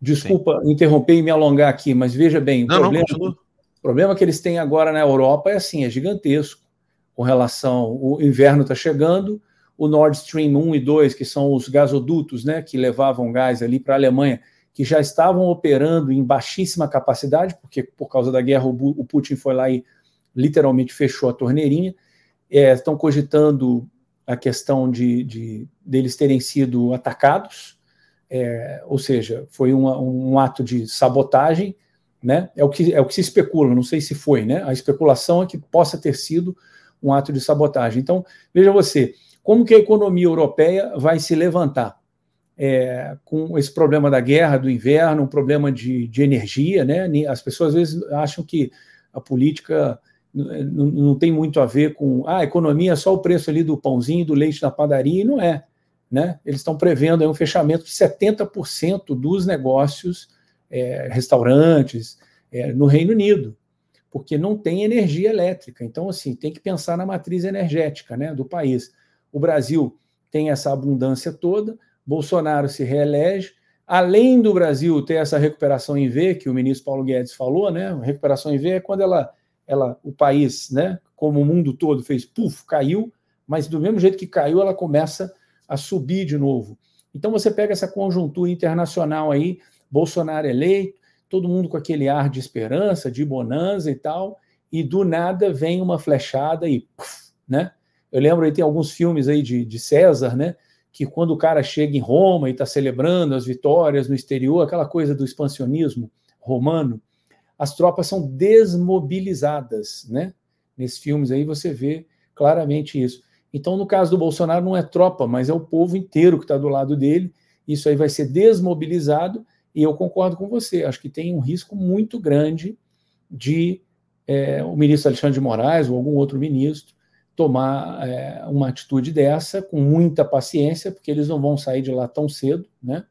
Desculpa Sim. interromper e me alongar aqui, mas veja bem, não, o problema, não, o problema que eles têm agora na Europa é assim, é gigantesco. Com relação, o inverno está chegando, o Nord Stream 1 e 2, que são os gasodutos né, que levavam gás ali para a Alemanha, que já estavam operando em baixíssima capacidade, porque por causa da guerra o Putin foi lá e literalmente fechou a torneirinha. É, estão cogitando a questão de, de deles terem sido atacados, é, ou seja, foi uma, um ato de sabotagem, né? É o que é o que se especula, não sei se foi, né? A especulação é que possa ter sido um ato de sabotagem. Então, veja você, como que a economia europeia vai se levantar? É, com esse problema da guerra, do inverno, um problema de, de energia, né? As pessoas às vezes acham que a política não, tem muito a ver com ah, a economia é só o preço ali do pãozinho, do leite na padaria, e não é. Né? Eles estão prevendo um fechamento de 70% dos negócios, é, restaurantes, é, no Reino Unido, porque não tem energia elétrica. Então, assim, tem que pensar na matriz energética né, do país. O Brasil tem essa abundância toda, Bolsonaro se reelege. Além do Brasil ter essa recuperação em V, que o ministro Paulo Guedes falou, né? Recuperação em V é quando ela, ela, o país, né, como o mundo todo fez, puf, caiu, mas do mesmo jeito que caiu, ela começa a subir de novo. Então você pega essa conjuntura internacional aí, Bolsonaro eleito, todo mundo com aquele ar de esperança, de bonança e tal, e do nada vem uma flechada e, puf, né? Eu lembro aí, tem alguns filmes aí de, de César, né? Que quando o cara chega em Roma e está celebrando as vitórias no exterior, aquela coisa do expansionismo romano, as tropas são desmobilizadas, né? Nesses filmes aí você vê claramente isso. Então, no caso do Bolsonaro, não é tropa, mas é o povo inteiro que está do lado dele. Isso aí vai ser desmobilizado, e eu concordo com você. Acho que tem um risco muito grande de é, o ministro Alexandre de Moraes ou algum outro ministro tomar é, uma atitude dessa com muita paciência, porque eles não vão sair de lá tão cedo, né?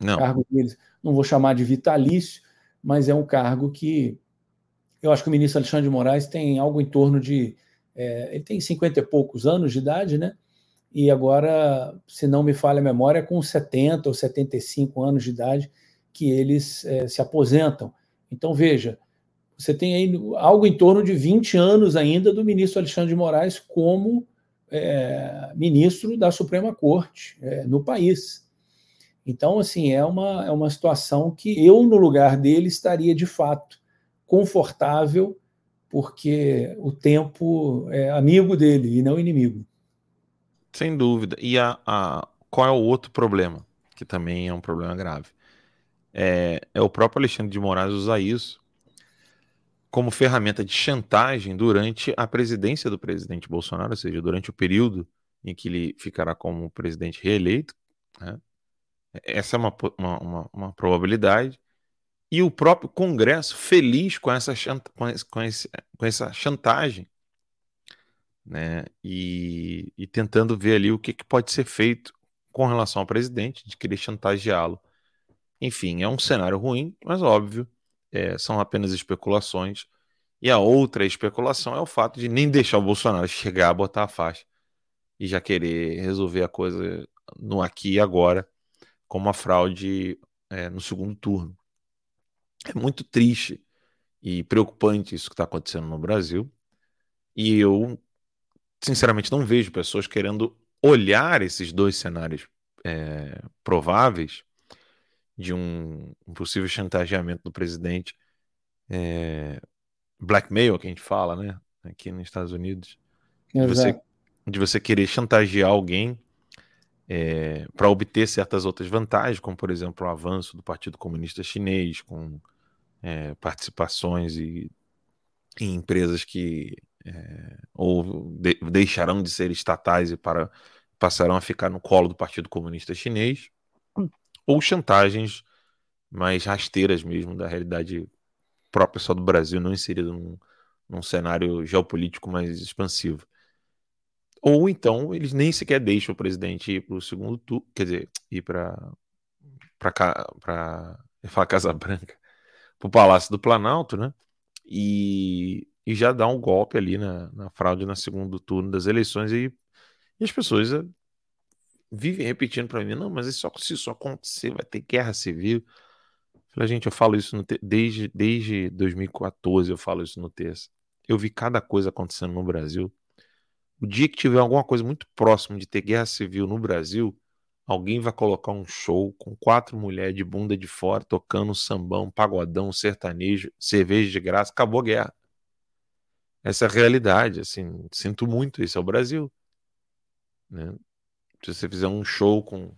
Não. O cargo deles, não vou chamar de vitalício, mas é um cargo que eu acho que o ministro Alexandre de Moraes tem algo em torno de. É, ele tem 50 e poucos anos de idade, né? E agora, se não me falha a memória, é com 70 ou 75 anos de idade que eles é, se aposentam. Então, veja, você tem aí algo em torno de 20 anos ainda do ministro Alexandre de Moraes como é, ministro da Suprema Corte é, no país. Então, assim, é uma, é uma situação que eu, no lugar dele, estaria de fato confortável, porque o tempo é amigo dele e não inimigo. Sem dúvida. E a, a, qual é o outro problema? Que também é um problema grave. É, é o próprio Alexandre de Moraes usar isso como ferramenta de chantagem durante a presidência do presidente Bolsonaro, ou seja, durante o período em que ele ficará como presidente reeleito. Né? Essa é uma, uma, uma, probabilidade. E o próprio Congresso feliz com essa, com, esse, com, esse, com essa chantagem né? e, e tentando ver ali o que, que pode ser feito com relação ao presidente, de querer chantageá-lo. Enfim, é um cenário ruim, mas óbvio, é, são apenas especulações. E a outra especulação é o fato de nem deixar o Bolsonaro chegar a botar a faixa e já querer resolver a coisa no aqui e agora, com uma fraude é, no segundo turno. É muito triste e preocupante isso que está acontecendo no Brasil. E eu, sinceramente, não vejo pessoas querendo olhar esses dois cenários é, prováveis de um, um possível chantageamento do presidente, é, blackmail, que a gente fala, né? Aqui nos Estados Unidos. De você, de você, querer chantagear alguém é, para obter certas outras vantagens, como, por exemplo, o avanço do Partido Comunista Chinês, com é, participações e, em empresas que é, ou de, deixarão de ser estatais e para, passarão a ficar no colo do Partido Comunista Chinês ou chantagens mais rasteiras mesmo da realidade própria só do Brasil, não inserido num, num cenário geopolítico mais expansivo. Ou então eles nem sequer deixam o presidente ir para o segundo turno, quer dizer, ir para para falar Casa Branca, para o Palácio do Planalto, né? E, e já dá um golpe ali na, na fraude no segundo turno das eleições e, e as pessoas vivem repetindo para mim, não, mas isso, se isso acontecer, vai ter guerra civil. Falei, gente, eu falo isso te... desde, desde 2014, eu falo isso no texto. Eu vi cada coisa acontecendo no Brasil. O dia que tiver alguma coisa muito próximo de ter guerra civil no Brasil, alguém vai colocar um show com quatro mulheres de bunda de fora tocando sambão, pagodão, sertanejo, cerveja de graça, acabou a guerra. Essa é a realidade, assim, sinto muito, isso é o Brasil. Né? Se você fizer um show com,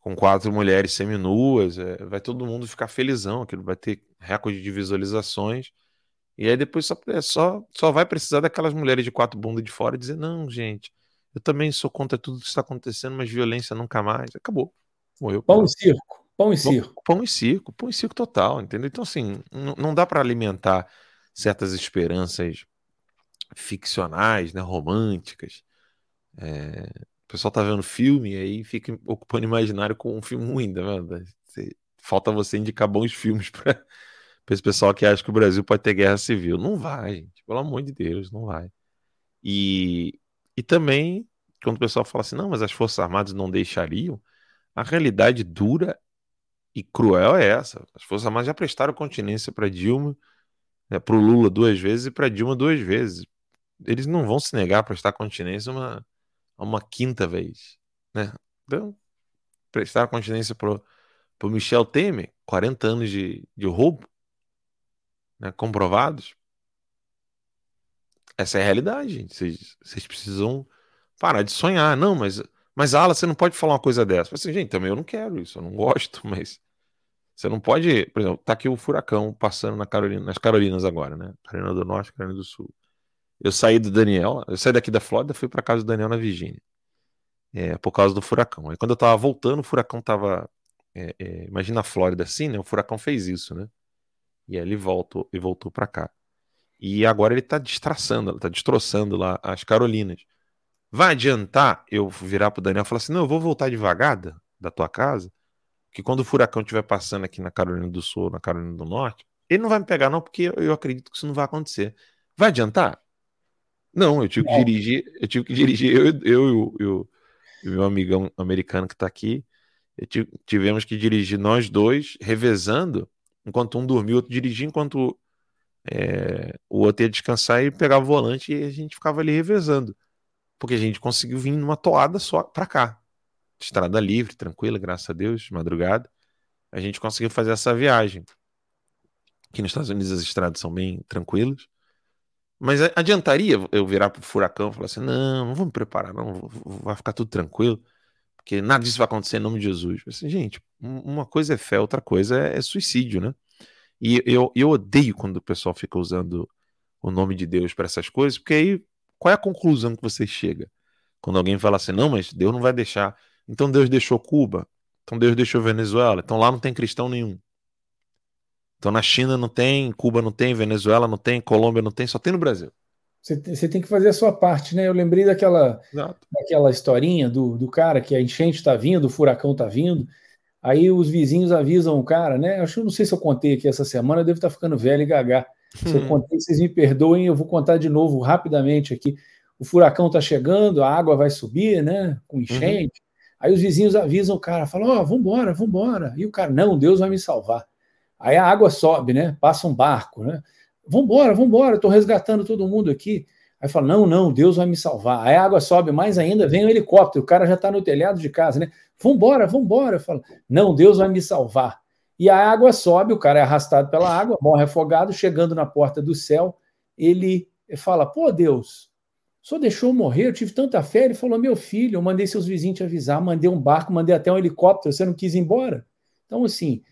com quatro mulheres seminuas, é, vai todo mundo ficar felizão, aquilo vai ter recorde de visualizações. E aí depois só, é, só, só vai precisar daquelas mulheres de quatro bundas de fora e dizer, não, gente, eu também sou contra tudo que está acontecendo, mas violência nunca mais. Acabou. Morreu. Pão e circo. Pão e circo. Pão, e circo. Pão e circo total, entendeu? Então, assim, não, dá para alimentar certas esperanças ficcionais, né, românticas. É, pessoal tá vendo filme e aí fica ocupando imaginário com um filme ruim, tá vendo? Falta você indicar bons filmes <laughs> para esse pessoal que acha que o Brasil pode ter guerra civil. Não vai, gente. Pelo amor de Deus, não vai. E, e também, quando o pessoal fala assim, não, mas as Forças Armadas não deixariam, a realidade dura e cruel é essa. As Forças Armadas já prestaram continência para Dilma, né, para o Lula duas vezes e para Dilma duas vezes. Eles não vão se negar a prestar continência uma, uma quinta vez, né? Então, prestar continência pro, pro Michel Temer, 40 anos de, de roubo, né, comprovados. Essa é a realidade, gente. Vocês, precisam parar de sonhar. Não, mas, mas Ala, você não pode falar uma coisa dessa. Assim, gente, também eu não quero isso, eu não gosto, <laughs> mas você não pode. Por exemplo, tá aqui o furacão passando na Carolina, nas Carolinas agora, né? Carolina do Norte, Carolina do Sul. Eu saí do Daniel, eu saí daqui da Flórida, fui para casa do Daniel na Virgínia. É, por causa do furacão. Aí quando eu tava voltando, o furacão tava. É, é, imagina a Flórida assim, né? O furacão fez isso, né? E aí ele voltou e voltou para cá. E agora ele está destraçando, está destroçando lá as Carolinas. Vai adiantar eu virar pro Daniel e falar assim: não, eu vou voltar devagar da, tua casa, que quando o furacão estiver passando aqui na Carolina do Sul, na Carolina do Norte, ele não vai me pegar, não, porque eu acredito que isso não vai acontecer. Vai adiantar? Não, eu tive que é. dirigir, eu tive que dirigir, eu, eu, eu, e o meu amigão americano que está aqui, tivemos que dirigir nós dois, revezando, enquanto um dormiu, o outro dirigia, enquanto é, o outro ia descansar e pegava o volante e a gente ficava ali revezando. Porque a gente conseguiu vir numa toada só para cá. Estrada livre, tranquila, graças a Deus, de madrugada. A gente conseguiu fazer essa viagem. Aqui nos Estados Unidos as estradas são bem tranquilas. Mas adiantaria eu virar pro furacão e falar assim: não, não vou me preparar, não, vai ficar tudo tranquilo, porque nada disso vai acontecer em nome de Jesus. Assim, gente, uma coisa é fé, outra coisa é, é suicídio, né? E eu, eu odeio quando o pessoal fica usando o nome de Deus para essas coisas, porque aí qual é a conclusão que você chega? Quando alguém fala assim, não, mas Deus não vai deixar. Então Deus deixou Cuba, então Deus deixou Venezuela, então lá não tem cristão nenhum. Então na China não tem, Cuba não tem, Venezuela não tem, Colômbia não tem, só tem no Brasil. Você, você tem que fazer a sua parte, né? Eu lembrei daquela, daquela historinha do, do cara que a enchente está vindo, o furacão está vindo, aí os vizinhos avisam o cara, né? Acho que não sei se eu contei aqui essa semana, eu devo estar tá ficando velho e gagar. Se eu contei, vocês me perdoem, eu vou contar de novo rapidamente aqui. O furacão está chegando, a água vai subir, né? Com enchente. Uhum. Aí os vizinhos avisam o cara, falam: Ó, oh, vambora, vambora. E o cara, não, Deus vai me salvar. Aí a água sobe, né? Passa um barco, né? Vambora, vambora, estou resgatando todo mundo aqui. Aí fala: não, não, Deus vai me salvar. Aí a água sobe mais ainda, vem o um helicóptero, o cara já está no telhado de casa, né? Vambora, vambora. Fala: não, Deus vai me salvar. E a água sobe, o cara é arrastado pela água, morre afogado, chegando na porta do céu, ele fala: pô, Deus, senhor deixou eu morrer, eu tive tanta fé. Ele falou: meu filho, eu mandei seus vizinhos te avisar, mandei um barco, mandei até um helicóptero, você não quis ir embora. Então, assim,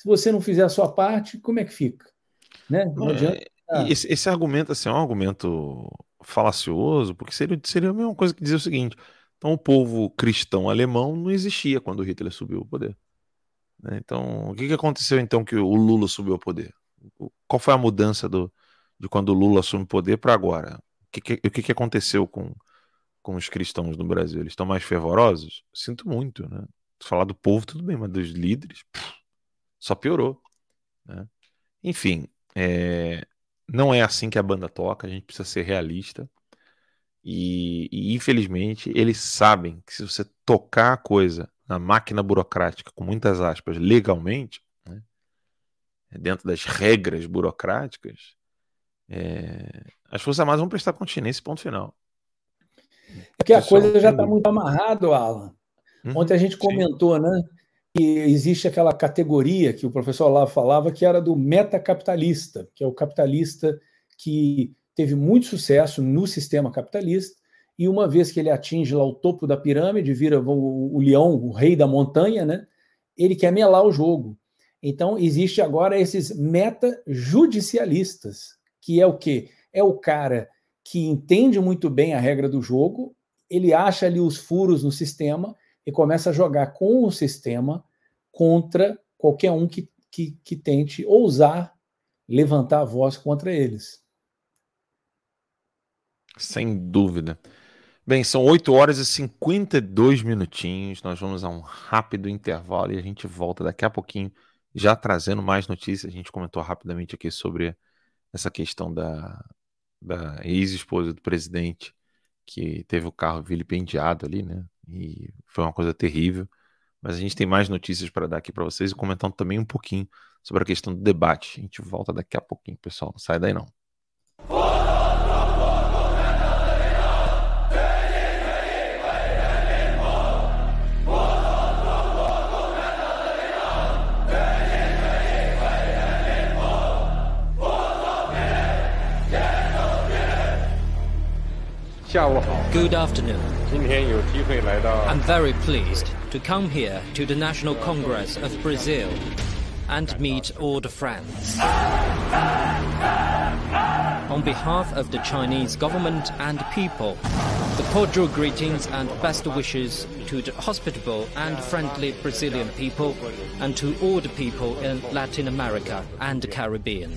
se você não fizer a sua parte, como é que fica? Né? Não é, adianta. Esse, esse, argumento assim, é um argumento falacioso, porque seria, seria a mesma coisa que dizer o seguinte: então o povo cristão alemão não existia quando Hitler subiu ao poder. Né? Então, o que, que aconteceu então que o Lula subiu ao poder? Qual foi a mudança do, de quando o Lula assume o poder para agora? O que, que, o que, que aconteceu com, com os cristãos no Brasil? Eles estão mais fervorosos? Sinto muito, né? Falar do povo, tudo bem, mas dos líderes. Pff, só piorou. Né? Enfim, é, não é assim que a banda toca, a gente precisa ser realista. E, e, infelizmente eles sabem que se você tocar a coisa na máquina burocrática, com muitas aspas, legalmente, né, dentro das regras burocráticas, é, as Forças Armadas vão prestar continência, ponto final. Porque a coisa já está muito amarrado, Alan. Uhum, Ontem a gente comentou, sim. né? Que existe aquela categoria que o professor lá falava que era do metacapitalista, que é o capitalista que teve muito sucesso no sistema capitalista e uma vez que ele atinge lá o topo da pirâmide, vira o, o leão, o rei da montanha, né? Ele quer melar o jogo. Então existe agora esses meta-judicialistas, que é o quê? É o cara que entende muito bem a regra do jogo, ele acha ali os furos no sistema e começa a jogar com o sistema contra qualquer um que, que, que tente ousar levantar a voz contra eles. Sem dúvida. Bem, são 8 horas e 52 minutinhos. Nós vamos a um rápido intervalo e a gente volta daqui a pouquinho, já trazendo mais notícias. A gente comentou rapidamente aqui sobre essa questão da, da ex-esposa do presidente que teve o carro vilipendiado ali, né? E foi uma coisa terrível. Mas a gente tem mais notícias para dar aqui para vocês e comentando também um pouquinho sobre a questão do debate. A gente volta daqui a pouquinho, pessoal. Não sai daí não. Good afternoon. I'm very pleased to come here to the National Congress of Brazil and meet all the friends. On behalf of the Chinese government and people, the cordial greetings and best wishes to the hospitable and friendly Brazilian people and to all the people in Latin America and the Caribbean.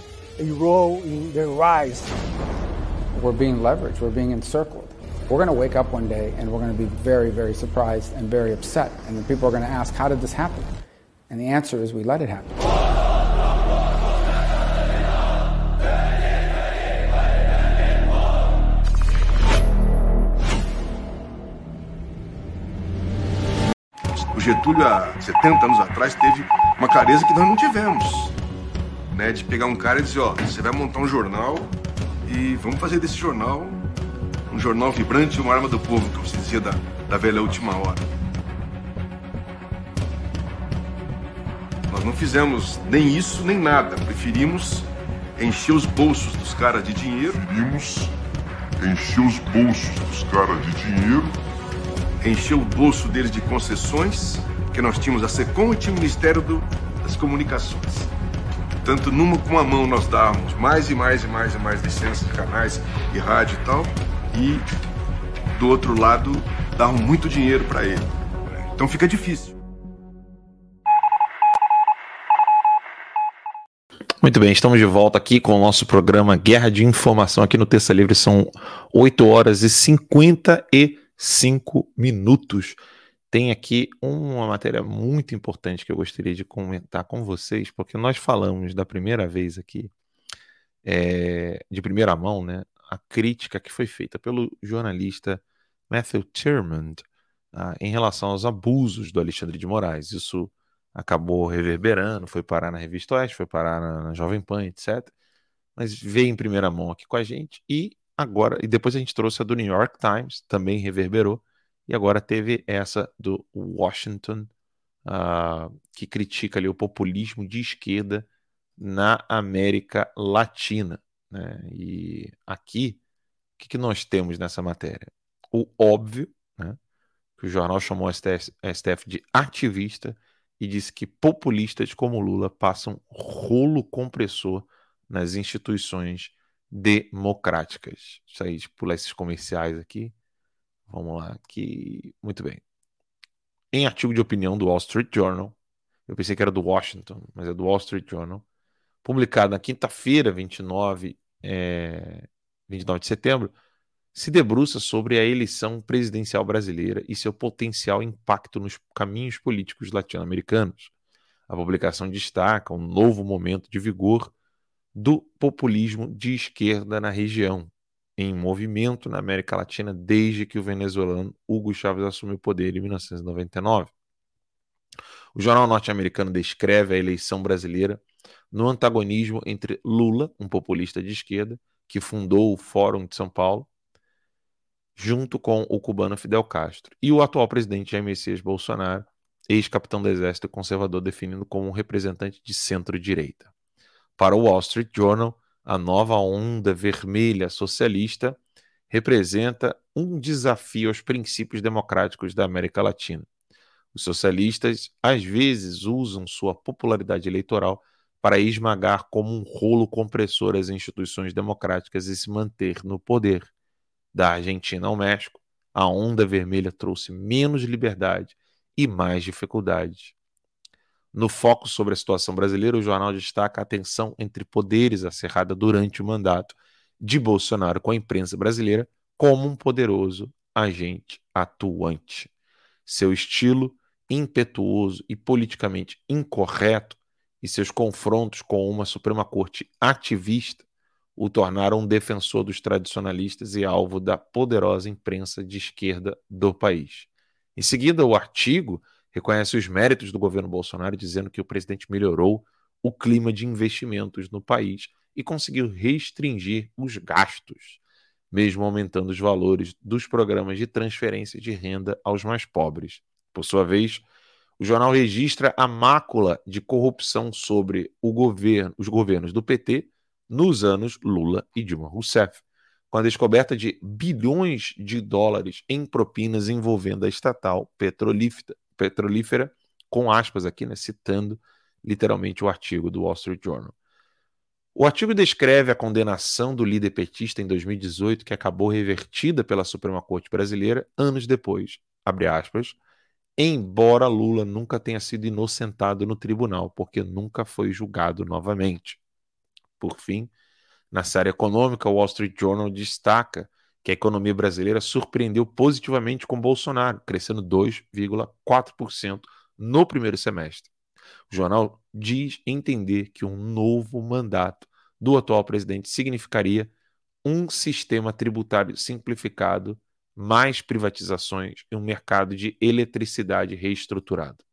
a role in their rise. We're being leveraged, we're being encircled. We're going to wake up one day and we're going to be very, very surprised and very upset. And then people are going to ask, how did this happen? And the answer is we let it happen. O Getúlio, há 70 anos atrás, teve uma clareza que nós não tivemos. Né, de pegar um cara e dizer, ó, você vai montar um jornal e vamos fazer desse jornal um jornal vibrante e uma arma do povo, como se dizia da, da velha última hora. Nós não fizemos nem isso nem nada, preferimos encher os bolsos dos caras de dinheiro. Preferimos encher os bolsos dos caras de dinheiro. Encher o bolso deles de concessões, que nós tínhamos a SECOM e tinha o Ministério do, das Comunicações. Tanto numa com a mão nós dávamos mais e mais e mais e mais licenças de canais e rádio e tal, e do outro lado davam muito dinheiro para ele. Então fica difícil. Muito bem, estamos de volta aqui com o nosso programa Guerra de Informação aqui no Terça Livre. São 8 horas e 55 minutos. Tem aqui uma matéria muito importante que eu gostaria de comentar com vocês, porque nós falamos da primeira vez aqui, é, de primeira mão, né, a crítica que foi feita pelo jornalista Matthew Tierman ah, em relação aos abusos do Alexandre de Moraes. Isso acabou reverberando, foi parar na Revista Oeste, foi parar na, na Jovem Pan, etc. Mas veio em primeira mão aqui com a gente e agora, e depois a gente trouxe a do New York Times, também reverberou, e agora teve essa do Washington, uh, que critica ali o populismo de esquerda na América Latina. Né? E aqui, o que, que nós temos nessa matéria? O óbvio, né? que o jornal chamou a STF, a STF de ativista e disse que populistas como Lula passam rolo compressor nas instituições democráticas. Aí, tipo, pular esses comerciais aqui. Vamos lá, aqui. Muito bem. Em artigo de opinião do Wall Street Journal, eu pensei que era do Washington, mas é do Wall Street Journal, publicado na quinta-feira, 29 é, 29 de setembro, se debruça sobre a eleição presidencial brasileira e seu potencial impacto nos caminhos políticos latino-americanos. A publicação destaca um novo momento de vigor do populismo de esquerda na região, em movimento na América Latina desde que o venezuelano Hugo Chávez assumiu o poder em 1999. O jornal norte-americano descreve a eleição brasileira no antagonismo entre Lula, um populista de esquerda, que fundou o Fórum de São Paulo, junto com o cubano Fidel Castro, e o atual presidente Jair Messias Bolsonaro, ex-capitão do Exército conservador definido como um representante de centro-direita. Para o Wall Street Journal, a nova onda vermelha socialista representa um desafio aos princípios democráticos da América Latina. Os socialistas às vezes usam sua popularidade eleitoral para esmagar como um rolo compressor as instituições democráticas e se manter no poder. Da Argentina ao México, a onda vermelha trouxe menos liberdade e mais dificuldades. No foco sobre a situação brasileira, o jornal destaca a tensão entre poderes acerrada durante o mandato de Bolsonaro com a imprensa brasileira como um poderoso agente atuante. Seu estilo impetuoso e politicamente incorreto e seus confrontos com uma Suprema Corte ativista o tornaram um defensor dos tradicionalistas e alvo da poderosa imprensa de esquerda do país. Em seguida, o artigo reconhece os méritos do governo Bolsonaro, dizendo que o presidente melhorou o clima de investimentos no país e conseguiu restringir os gastos, mesmo aumentando os valores dos programas de transferência de renda aos mais pobres. Por sua vez, o jornal registra a mácula de corrupção sobre governo, os governos do PT nos anos Lula e Dilma Rousseff, com a descoberta de bilhões de dólares em propinas envolvendo a estatal petrolífera, petrolífera com aspas aqui, né, citando literalmente o artigo do Wall Street Journal. O artigo descreve a condenação do líder petista em 2018, que acabou revertida pela Suprema Corte Brasileira anos depois, abre aspas, embora Lula nunca tenha sido inocentado no tribunal, porque nunca foi julgado novamente. Por fim, na série econômica, o Wall Street Journal destaca que a economia brasileira surpreendeu positivamente com Bolsonaro, crescendo 2,4% no primeiro semestre. O jornal diz entender que um novo mandato do atual presidente significaria um sistema tributário simplificado, mais privatizações e um mercado de eletricidade reestruturado.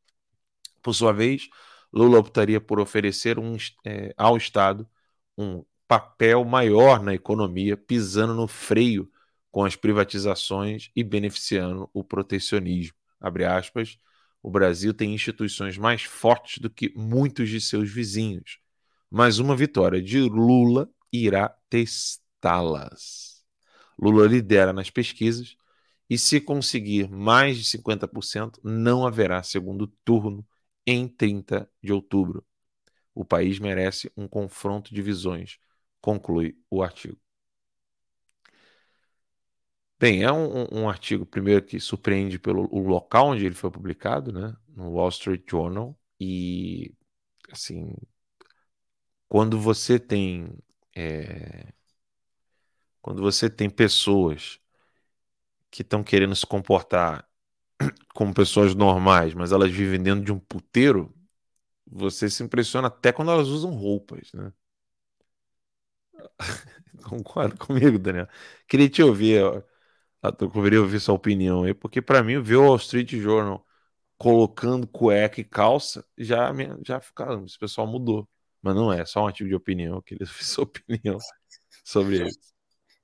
Por sua vez, Lula optaria por oferecer um, é, ao Estado um papel maior na economia, pisando no freio com as privatizações e beneficiando o protecionismo. Abre aspas, o Brasil tem instituições mais fortes do que muitos de seus vizinhos, mas uma vitória de Lula irá testá-las. Lula lidera nas pesquisas e, se conseguir mais de 50%, não haverá segundo turno em 30 de outubro. O país merece um confronto de visões, conclui o artigo. Bem, é um, um, artigo, primeiro, que surpreende pelo local onde ele foi publicado, né? No Wall Street Journal. E, assim, quando você tem. É, quando você tem pessoas que estão querendo se comportar <clears throat> como pessoas normais, mas elas vivem dentro de um puteiro, você se impressiona até quando elas usam roupas, né? <laughs> Concorda comigo, Daniel? Queria te ouvir. Eu queria ouvir sua opinião aí, porque para mim ver o Wall Street Journal colocando cueca e calça já já ficaram, esse pessoal mudou, mas não é, só um artigo de opinião, eu queria <laughs> ver sua opinião sobre isso.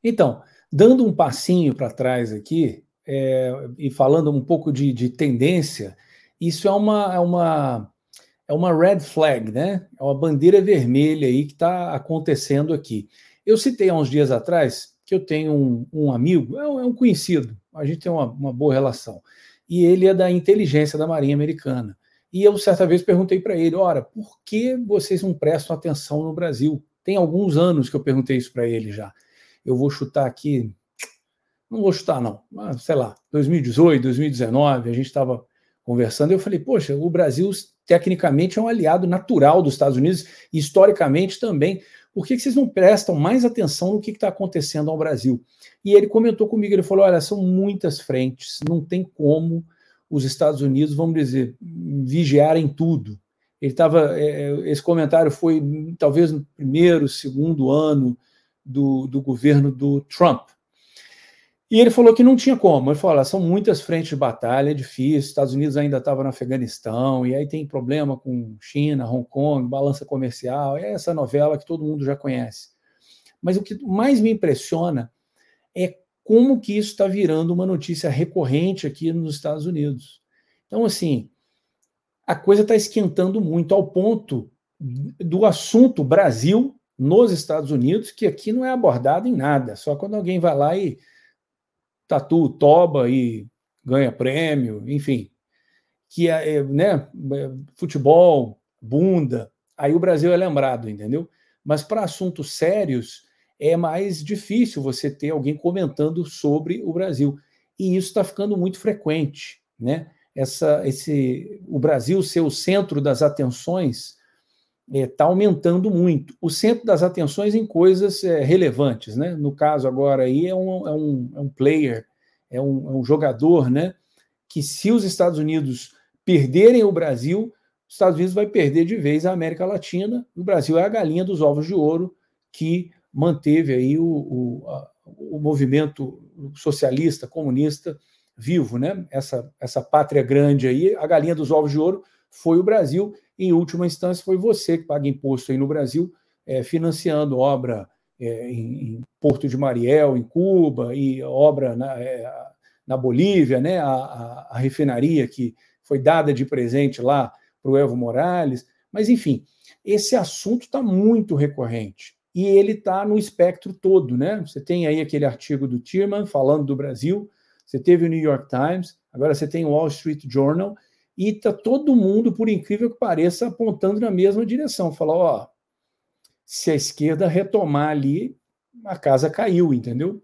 Então, dando um passinho para trás aqui é, e falando um pouco de, de tendência, isso é uma, é uma é uma red flag, né? É uma bandeira vermelha aí que está acontecendo aqui. Eu citei há uns dias atrás que eu tenho um, um amigo, é um, é um, conhecido, a gente tem uma, uma, boa relação, e ele é da inteligência da Marinha Americana. E eu, certa vez, perguntei para ele: ora, por que vocês não prestam atenção no Brasil? Tem alguns anos que eu perguntei isso para ele já. Eu vou chutar aqui, não vou chutar, não, mas, sei lá, 2018, 2019, a gente estava conversando, eu falei: poxa, o Brasil tecnicamente é um aliado natural dos Estados Unidos, historicamente também por que, vocês não prestam mais atenção no que está acontecendo ao Brasil? E ele comentou comigo, ele falou, olha, são muitas frentes, não tem como os Estados Unidos, vamos dizer, vigiarem tudo. Ele estava, é, é, esse comentário foi talvez no primeiro, segundo ano do, do governo do Trump. E ele falou que não tinha como. Ele falou: são muitas frentes de batalha, é difícil. Estados Unidos ainda estava no Afeganistão, e aí tem problema com China, Hong Kong, balança comercial. É essa novela que todo mundo já conhece. Mas o que mais me impressiona é como que isso está virando uma notícia recorrente aqui nos Estados Unidos. Então, assim, a coisa está esquentando muito ao ponto do assunto Brasil nos Estados Unidos, que aqui não é abordado em nada. Só quando alguém vai lá e tatu toba e ganha prêmio, enfim, que é, é né, futebol, bunda, aí o Brasil é lembrado, entendeu? Mas para assuntos sérios é mais difícil você ter alguém comentando sobre o Brasil. E isso está ficando muito frequente, né? Essa, esse, o Brasil ser o centro das atenções está é, tá aumentando muito. O centro das atenções em coisas é, relevantes, né? No caso agora aí é um, é um, é um player, é um, é um jogador, né? Que se os Estados Unidos perderem o Brasil, os Estados Unidos vai perder de vez a América Latina. E o Brasil é a galinha dos ovos de ouro que manteve aí o, o, a, o movimento socialista, comunista vivo, né? Essa, essa pátria grande aí, a galinha dos ovos de ouro foi o Brasil em última instância, foi você que paga imposto aí no Brasil, é, financiando obra é, em, em, Porto de Mariel, em Cuba, e obra na, é, na Bolívia, né, a, a, a, refinaria que foi dada de presente lá para o Evo Morales. Mas, enfim, esse assunto está muito recorrente. e ele está no espectro todo, né? Você tem aí aquele artigo do Tierman falando do Brasil, você teve o New York Times, agora você tem o Wall Street Journal, e está todo mundo, por incrível que pareça, apontando na mesma direção. Falar, ó, se a esquerda retomar ali, a casa caiu, entendeu?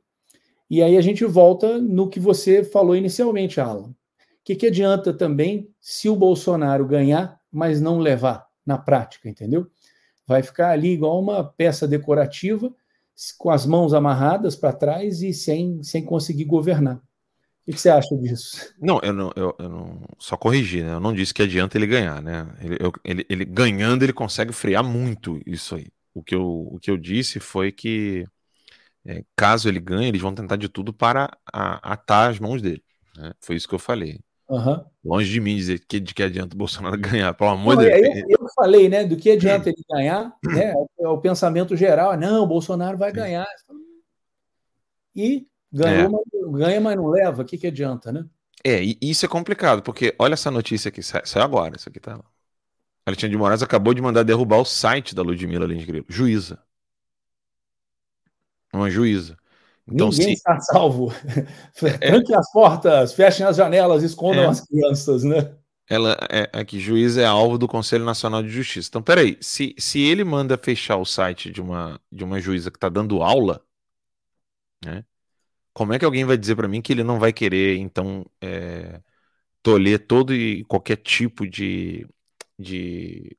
E aí a gente volta no que você falou inicialmente, Alan. O que, que adianta também se o Bolsonaro ganhar, mas não levar na prática, entendeu? Vai ficar ali igual uma peça decorativa, com as mãos amarradas para trás e sem, sem conseguir governar. O que você acha disso? Não, eu não, eu, eu não só corrigi, né? Eu não disse que adianta ele ganhar, né? Ele, eu, ele, ele, ganhando, ele consegue frear muito isso aí. O que eu, o que eu disse foi que é, caso ele ganhe, eles vão tentar de tudo para a, atar as mãos dele. Né? Foi isso que eu falei. Uhum. Longe de mim dizer que, de que adianta o Bolsonaro <laughs> ganhar, pelo amor de Deus. Eu, eu, falei, né? Do que adianta ele ganhar, né? É o pensamento geral, não, o Bolsonaro vai ganhar. E ganhou, é. mas, ganha, mas não leva, o que, que adianta, né? É, e isso é complicado, porque olha essa notícia aqui, saiu agora, isso aqui tá. Alexandre de Moraes acabou de mandar derrubar o site da Ludmilla Lins Grilo, juíza. Uma juíza. Então, Ninguém se... está salvo. <laughs> É... as portas, fechem as janelas, escondam é... as crianças, né? Ela é aqui, juiz é alvo do Conselho Nacional de Justiça. Então, peraí, se, se ele manda fechar o site de uma, de uma juíza que está dando aula, né? Como é que alguém vai dizer para mim que ele não vai querer, então, é, tolher todo e qualquer tipo de, de,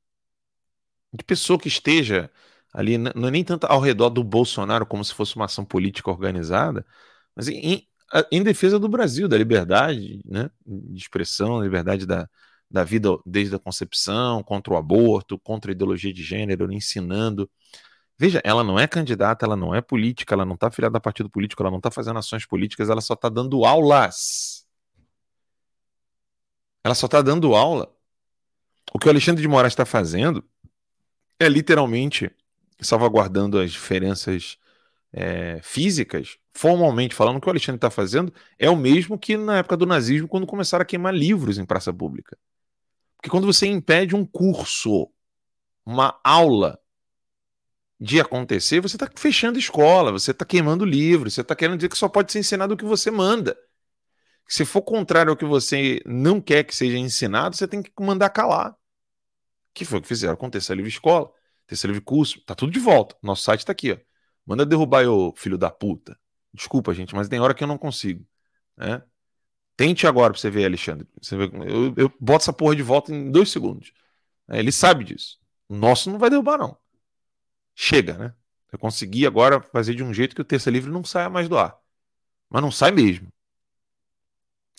de pessoa que esteja ali, não é nem tanto ao redor do Bolsonaro como se fosse uma ação política organizada, mas em, em defesa do Brasil, da liberdade né, de expressão, liberdade da, da vida desde a concepção, contra o aborto, contra a ideologia de gênero, ensinando. Veja, ela não é candidata, ela não é política, ela não está afiliada a partido político, ela não está fazendo ações políticas, ela só está dando aulas. Ela só está dando aula. O que o Alexandre de Moraes está fazendo é literalmente salvaguardando as diferenças é, físicas, formalmente falando, o que o Alexandre está fazendo é o mesmo que na época do nazismo, quando começaram a queimar livros em praça pública. Porque quando você impede um curso, uma aula de acontecer, você está fechando escola, você está queimando livros, você está querendo dizer que só pode ser ensinado o que você manda. Se for contrário ao que você não quer que seja ensinado, você tem que mandar calar. Que foi o que fizeram com o Terceira Livre Escola. Terceira Livre Curso, tá tudo de volta. Nosso site tá aqui, ó. Manda derrubar eu, filho da puta. Desculpa, gente, mas tem hora que eu não consigo. Né? Tente agora pra você ver, Alexandre. Você vê, eu, eu boto essa porra de volta em dois segundos. É, ele sabe disso. O nosso não vai derrubar, não. Chega, né? Eu consegui agora fazer de um jeito que o Terça Livre não saia mais do ar. Mas não sai mesmo.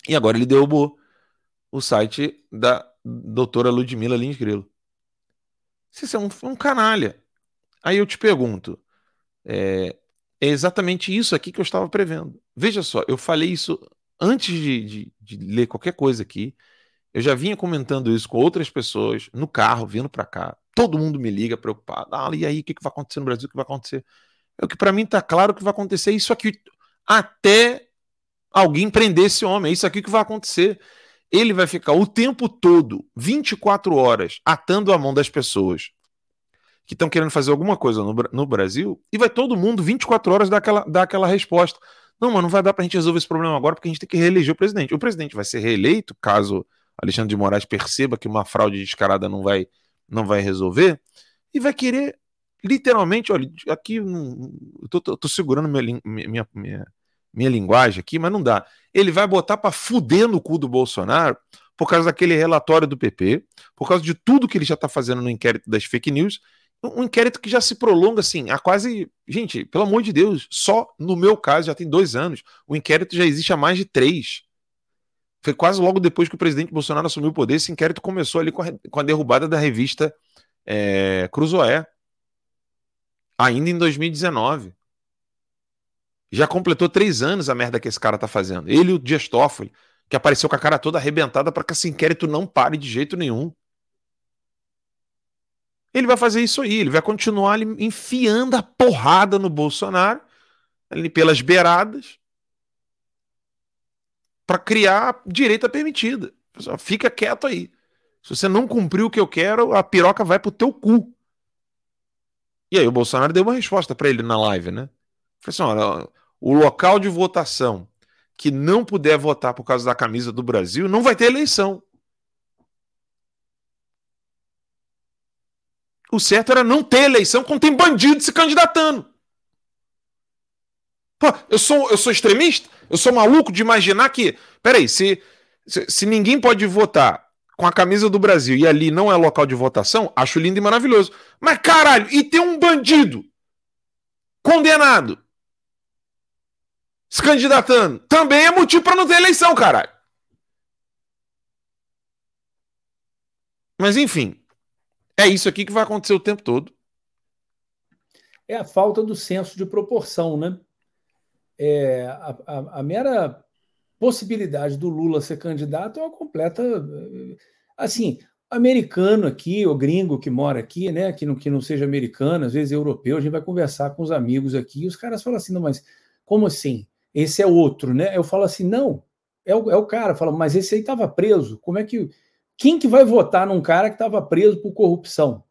E agora ele derrubou o site da doutora Ludmila Lins Grilo. Você é um, um canalha. Aí eu te pergunto, é, é, exatamente isso aqui que eu estava prevendo. Veja só, eu falei isso antes de, de, de ler qualquer coisa aqui. Eu já vinha comentando isso com outras pessoas no carro, vindo para cá. Todo mundo me liga preocupado. Ah, e aí, o que, que vai acontecer no Brasil? O que vai acontecer? É o que para mim está claro que vai acontecer isso aqui até alguém prender esse homem. É isso aqui que vai acontecer ele vai ficar o tempo todo, 24 horas, atando a mão das pessoas que estão querendo fazer alguma coisa no, no, Brasil, e vai todo mundo 24 horas dar aquela, dar aquela resposta. Não, mas não vai dar para a gente resolver esse problema agora, porque a gente tem que reeleger o presidente. O presidente vai ser reeleito, caso Alexandre de Moraes perceba que uma fraude descarada não vai, não vai resolver, e vai querer, literalmente, olha, aqui, eu tô, tô, tô segurando minha, minha, minha, minha linguagem aqui, mas não dá. Ele vai botar para fuder no cu do Bolsonaro por causa daquele relatório do PP, por causa de tudo que ele já está fazendo no inquérito das fake news, um inquérito que já se prolonga assim há quase. Gente, pelo amor de Deus, só no meu caso já tem dois anos. O inquérito já existe há mais de três. Foi quase logo depois que o presidente Bolsonaro assumiu o poder. Esse inquérito começou ali com a, com a derrubada da revista é, Cruzoé, ainda em 2019. Já completou três anos a merda que esse cara tá fazendo. Ele e o Dias Toffoli, que apareceu com a cara toda arrebentada para que esse inquérito não pare de jeito nenhum. Ele vai fazer isso aí, ele vai continuar enfiando a porrada no Bolsonaro, ali pelas beiradas, para criar direita permitida. Pessoal, fica quieto aí. Se você não cumpriu o que eu quero, a piroca vai pro teu cu. E aí o Bolsonaro deu uma resposta para ele na live, né? Falei assim: olha, o local de votação que não puder votar por causa da camisa do Brasil não vai ter eleição. O certo era não ter eleição quando tem bandido se candidatando. Pô, eu sou, eu sou extremista? Eu sou maluco de imaginar que. Peraí, se, se, se ninguém pode votar com a camisa do Brasil e ali não é local de votação, acho lindo e maravilhoso. Mas caralho, e tem um bandido condenado se candidatando, também é motivo para não ter eleição, caralho. Mas enfim, é isso aqui que vai acontecer o tempo todo. É a falta do senso de proporção, né? É, a, a, a mera possibilidade do Lula ser candidato é uma completa. Assim, americano aqui, o gringo que mora aqui, né, que não, que não seja americano, às vezes europeu, a gente vai conversar com os amigos aqui e os caras falam assim: não, mas como assim? Esse é outro, né? Eu falo assim: não, é o, é o cara. Fala, mas esse aí estava preso. Como é que. Quem que vai votar num cara que estava preso por corrupção?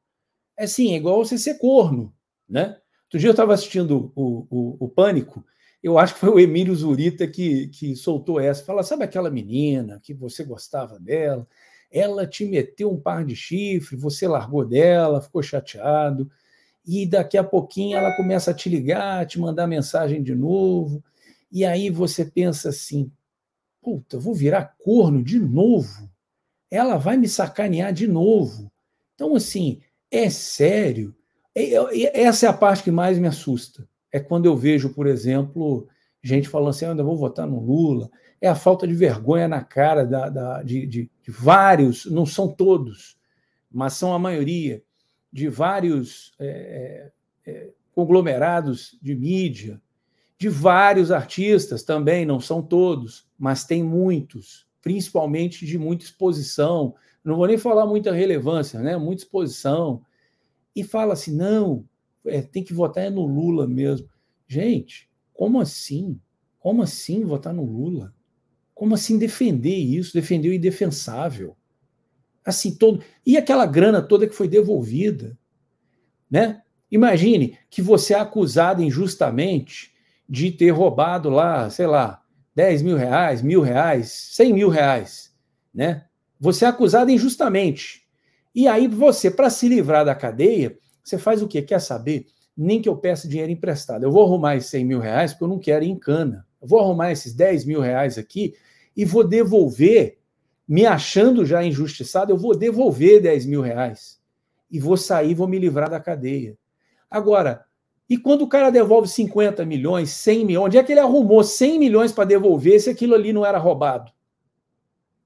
É assim, é igual você ser corno, né? Outro dia eu estava assistindo o, o, o, Pânico, eu acho que foi o Emílio Zurita que, que soltou essa. Fala, sabe aquela menina que você gostava dela? Ela te meteu um par de chifre, você largou dela, ficou chateado, e daqui a pouquinho ela começa a te ligar, te mandar mensagem de novo, e aí você pensa assim: puta, vou virar corno de novo ela vai me sacanear de novo. Então, assim, é sério. Essa é a parte que mais me assusta. É quando eu vejo, por exemplo, gente falando assim: ah, eu vou votar no Lula. É a falta de vergonha na cara da, da de, de, de, vários, não são todos, mas são a maioria, de vários é, é, é conglomerados de mídia, de vários artistas também, não são todos, mas tem muitos, principalmente de muita exposição, não vou nem falar muita relevância, né? Muita exposição. E fala assim: não, é, tem que votar é no Lula mesmo. Gente, como assim? Como assim votar no Lula? Como assim defender isso? Defender o indefensável? Assim, todo. E aquela grana toda que foi devolvida, né? Imagine que você é acusado injustamente de ter roubado lá, sei lá, 10 mil reais, mil reais, 100 mil reais, né? Você é acusado injustamente. E aí você, para se livrar da cadeia, você faz o quê? Quer saber? Nem que eu peça dinheiro emprestado. Eu vou arrumar esses 100 mil reais porque eu não quero ir em cana. Eu vou arrumar esses 10 mil reais aqui e vou devolver, me achando já injustiçado, eu vou devolver 10 mil reais. E vou sair, vou me livrar da cadeia. Agora, e quando o cara devolve 50 milhões, 100 milhões, onde é que ele arrumou 100 milhões para devolver se aquilo ali não era roubado?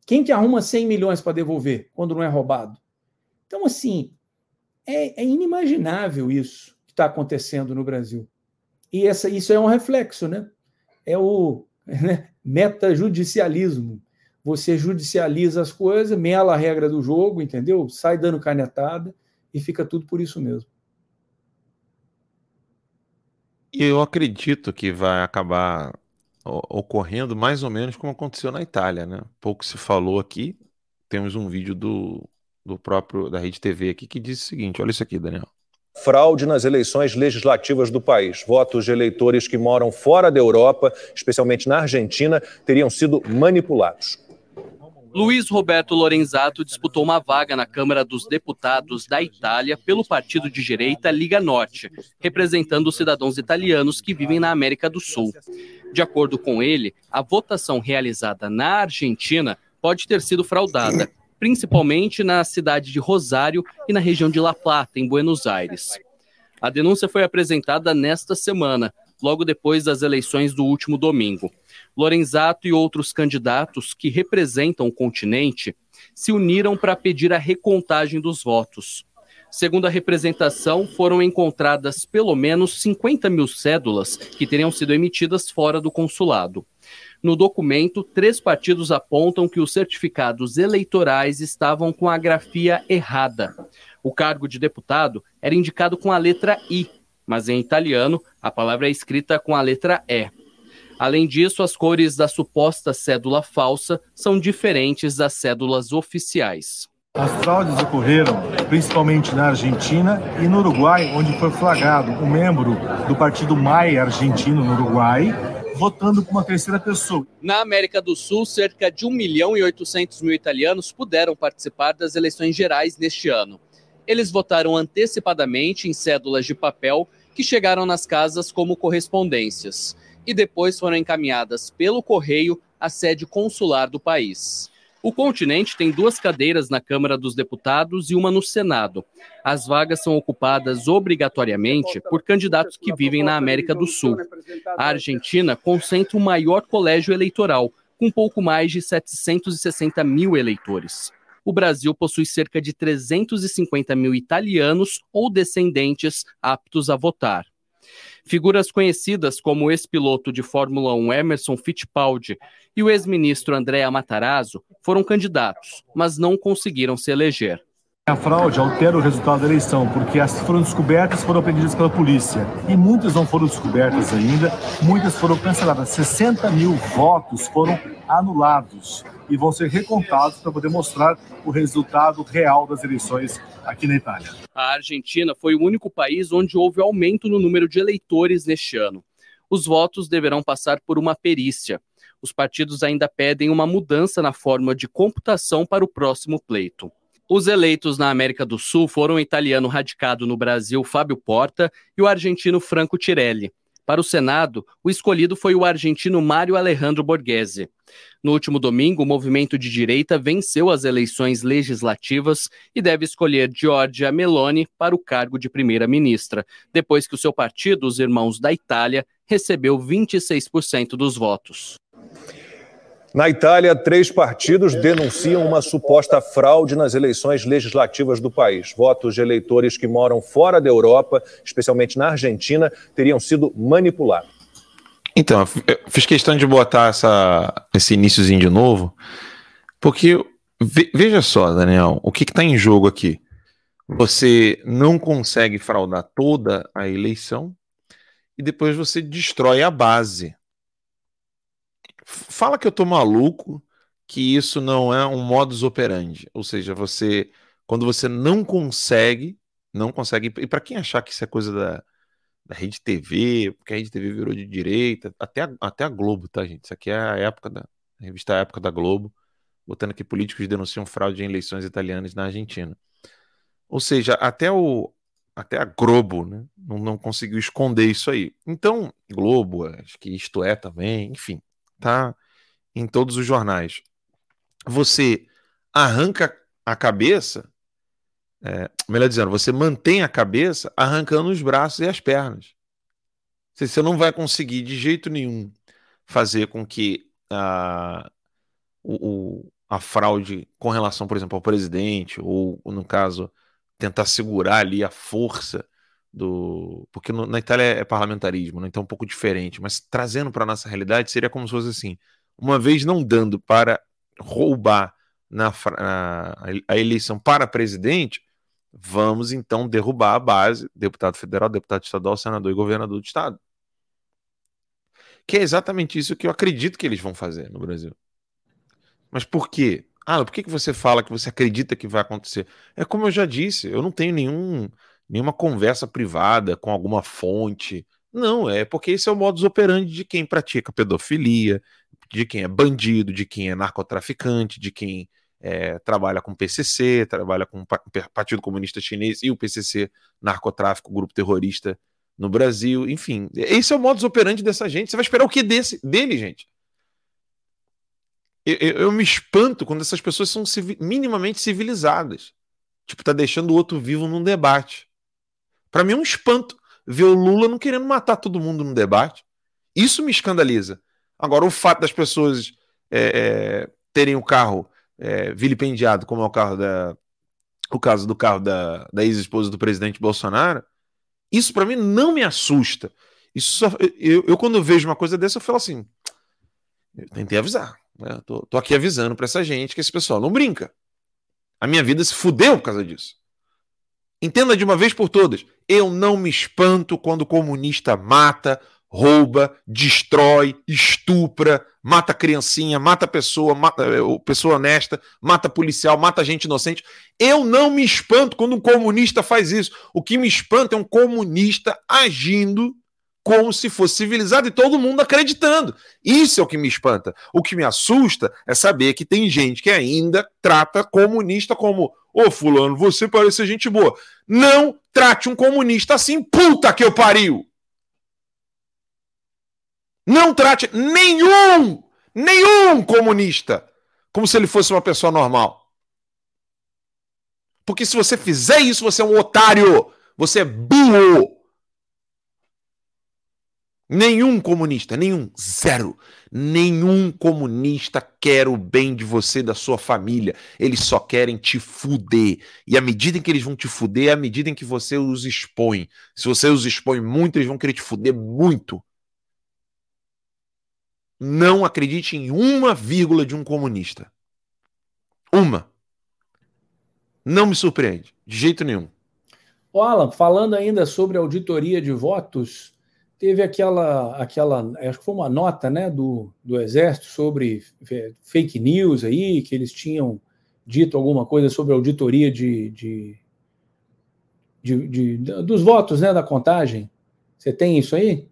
Quem que arruma 100 milhões para devolver quando não é roubado? Então, assim, é, é inimaginável isso que está acontecendo no Brasil. E essa, isso é um reflexo, né? É o <laughs> né, metajudicialismo. Você judicializa as coisas, mela a regra do jogo, entendeu? Sai dando canetada e fica tudo por isso mesmo. E eu acredito que vai acabar ocorrendo mais ou menos como aconteceu na Itália, né? Pouco se falou aqui. Temos um vídeo do, do próprio da Rede TV aqui que diz o seguinte: olha isso aqui, Daniel. Fraude nas eleições legislativas do país. Votos de eleitores que moram fora da Europa, especialmente na Argentina, teriam sido manipulados. Luiz Roberto Lorenzato disputou uma vaga na Câmara dos Deputados da Itália pelo partido de direita Liga Norte, representando os cidadãos italianos que vivem na América do Sul. De acordo com ele, a votação realizada na Argentina pode ter sido fraudada, principalmente na cidade de Rosário e na região de La Plata, em Buenos Aires. A denúncia foi apresentada nesta semana, logo depois das eleições do último domingo. Lorenzato e outros candidatos que representam o continente se uniram para pedir a recontagem dos votos. Segundo a representação, foram encontradas pelo menos 50 mil cédulas que teriam sido emitidas fora do consulado. No documento, três partidos apontam que os certificados eleitorais estavam com a grafia errada. O cargo de deputado era indicado com a letra I, mas em italiano a palavra é escrita com a letra E. Além disso, as cores da suposta cédula falsa são diferentes das cédulas oficiais. As fraudes ocorreram principalmente na Argentina e no Uruguai, onde foi flagrado um membro do partido MAI argentino no Uruguai votando por uma terceira pessoa. Na América do Sul, cerca de 1 milhão e 800 mil italianos puderam participar das eleições gerais neste ano. Eles votaram antecipadamente em cédulas de papel que chegaram nas casas como correspondências e depois foram encaminhadas pelo correio à sede consular do país. O continente tem duas cadeiras na Câmara dos Deputados e uma no Senado. As vagas são ocupadas obrigatoriamente por candidatos que vivem na América do Sul. A Argentina concentra o maior colégio eleitoral, com pouco mais de 760 mil eleitores. O Brasil possui cerca de 350 mil italianos ou descendentes aptos a votar. Figuras conhecidas como o ex-piloto de Fórmula 1 Emerson Fittipaldi e o ex-ministro Andréa Matarazzo foram candidatos, mas não conseguiram se eleger. A fraude altera o resultado da eleição, porque as que foram descobertas foram apreendidas pela polícia. E muitas não foram descobertas ainda, muitas foram canceladas. 60 mil votos foram anulados e vão ser recontados para poder mostrar o resultado real das eleições aqui na Itália. A Argentina foi o único país onde houve aumento no número de eleitores neste ano. Os votos deverão passar por uma perícia. Os partidos ainda pedem uma mudança na forma de computação para o próximo pleito. Os eleitos na América do Sul foram o italiano radicado no Brasil Fábio Porta e o argentino Franco Tirelli. Para o Senado, o escolhido foi o argentino Mário Alejandro Borghese. No último domingo, o movimento de direita venceu as eleições legislativas e deve escolher Giorgia Meloni para o cargo de primeira-ministra, depois que o seu partido, os Irmãos da Itália, recebeu 26% dos votos. Na Itália, três partidos denunciam uma suposta fraude nas eleições legislativas do país. Votos de eleitores que moram fora da Europa, especialmente na Argentina, teriam sido manipulados. Então, eu fiz questão de botar essa, esse iníciozinho de novo, porque veja só, Daniel, o que está em jogo aqui? Você não consegue fraudar toda a eleição e depois você destrói a base fala que eu tô maluco, que isso não é um modus operandi. Ou seja, você, quando você não consegue, não consegue. E para quem achar que isso é coisa da, da Rede TV, porque a Rede TV virou de direita, até a, até a Globo, tá, gente? Isso aqui é a época da a revista a Época da Globo, botando que políticos denunciam fraude em eleições italianas na Argentina. Ou seja, até o até a Globo né, não, não conseguiu esconder isso aí. Então, Globo, acho que isto é também, enfim, tá em todos os jornais. Você arranca a cabeça, é, melhor dizendo, você mantém a cabeça arrancando os braços e as pernas. Você não vai conseguir de jeito nenhum fazer com que a, o, a fraude com relação, por exemplo, ao presidente, ou no caso, tentar segurar ali a força do. Porque no, na Itália é parlamentarismo, né? então é um pouco diferente, mas trazendo para a nossa realidade seria como se fosse assim: uma vez não dando para roubar na, na, a eleição para presidente, vamos então derrubar a base, deputado federal, deputado estadual, senador e governador do estado. Que é exatamente isso que eu acredito que eles vão fazer no Brasil. Mas por quê? Ah, por que, que você fala que você acredita que vai acontecer? É como eu já disse, eu não tenho nenhum nenhuma conversa privada com alguma fonte. Não, é porque esse é o modus operandi de quem pratica pedofilia, de quem é bandido, de quem é narcotraficante, de quem é, trabalha com PCC, trabalha com o Partido Comunista Chinês e o PCC, narcotráfico, grupo terrorista no Brasil, enfim. Esse é o modus operandi dessa gente. Você vai esperar o que desse, dele, gente? Eu, eu, eu me espanto quando essas pessoas são minimamente civilizadas. Tipo, tá deixando o outro vivo num debate. Para mim é um espanto ver o Lula não querendo matar todo mundo no debate. Isso me escandaliza. Agora, o fato das pessoas é, é, terem o carro é, vilipendiado, como é o carro da. O caso do carro da, da ex-esposa do presidente Bolsonaro, isso para mim não me assusta. Isso só, eu, eu, quando vejo uma coisa dessa, eu falo assim: eu tentei avisar. Né? Tô, tô aqui avisando para essa gente que esse pessoal não brinca. A minha vida se fudeu por causa disso. Entenda de uma vez por todas: eu não me espanto quando o comunista mata, rouba, destrói, estupra, mata criancinha, mata pessoa, mata eh, pessoa honesta, mata policial, mata gente inocente. Eu não me espanto quando um comunista faz isso. O que me espanta é um comunista agindo como se fosse civilizado e todo mundo acreditando. Isso é o que me espanta. O que me assusta é saber que tem gente que ainda trata comunista como Ô, fulano, você parece gente boa. Não trate um comunista assim, puta que eu pariu! Não trate nenhum, nenhum comunista como se ele fosse uma pessoa normal. Porque se você fizer isso, você é um otário. Você é burro. Nenhum comunista, nenhum, zero. Nenhum comunista quer o bem de você, da sua família. Eles só querem te fuder. E à medida em que eles vão te fuder, é à medida em que você os expõe. Se você os expõe muito, eles vão querer te fuder muito. Não acredite em uma vírgula de um comunista. Uma. Não me surpreende, de jeito nenhum. O Alan, falando ainda sobre auditoria de votos, teve aquela, aquela, acho que foi uma nota, né, do, do Exército sobre fake news aí, que eles tinham dito alguma coisa sobre auditoria de, de, de, de dos votos, né, da contagem. Você tem isso aí?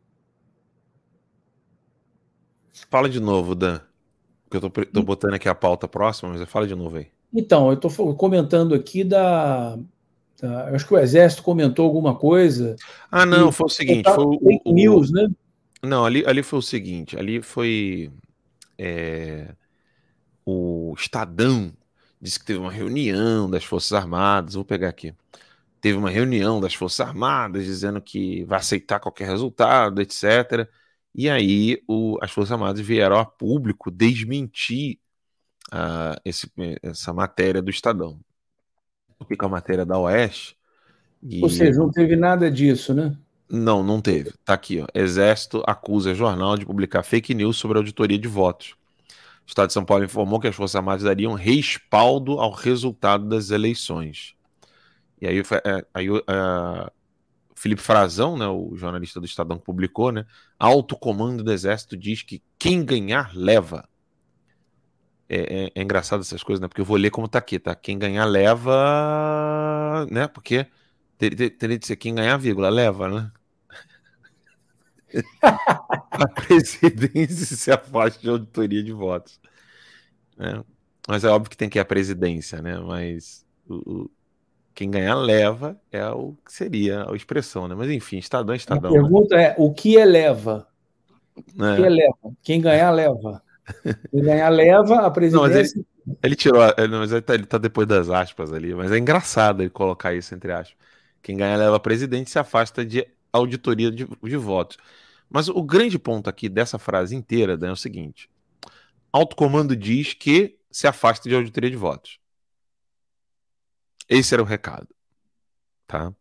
Fala de novo, Dan. eu tô, tô botando aqui a pauta próxima, mas fala de novo aí. Então, eu estou comentando aqui da, Tá? Eu acho que o Exército comentou alguma coisa. Ah, não, foi o seguinte. Foi o, fake o, news, né? Não, ali, ali foi o seguinte: ali foi. É, o Estadão disse que teve uma reunião das Forças Armadas. Vou pegar aqui. Teve uma reunião das Forças Armadas dizendo que vai aceitar qualquer resultado, etc. E aí o, as Forças Armadas vieram a público desmentir uh, esse, essa matéria do Estadão com a matéria da Oeste. E... Ou seja, não teve nada disso, né? Não, não teve. Tá aqui, ó. Exército acusa jornal de publicar fake news sobre auditoria de votos. O Estado de São Paulo informou que as Forças Armadas dariam respaldo ao resultado das eleições. E aí, é, aí uh, Felipe Frazão, né, o jornalista do Estadão publicou, né, alto comando do Exército diz que quem ganhar leva é, é, é, engraçado essas coisas, né? Porque eu vou ler como tá aqui, tá? Quem ganhar leva, né? Porque teria, teria de ser quem ganhar, vírgula, leva, né? <laughs> a presidência se afasta de auditoria de votos. Né? Mas é óbvio que tem que ir a presidência, né? Mas o, o, quem ganhar leva é o que seria a expressão, né? Mas enfim, Estadão, Estadão. A pergunta né? é: o que eleva? O é. que eleva? Quem ganhar leva. Quem ganhar leva a presidência. Não, ele, ele, tirou, ele, mas ele tá, ele tá, depois das aspas ali, mas é engraçado ele colocar isso entre aspas. Quem ganha leva a presidente se afasta de auditoria de, de votos. Mas o grande ponto aqui dessa frase inteira Dan, é o seguinte: alto comando diz que se afasta de auditoria de votos. Esse era o recado. Tá?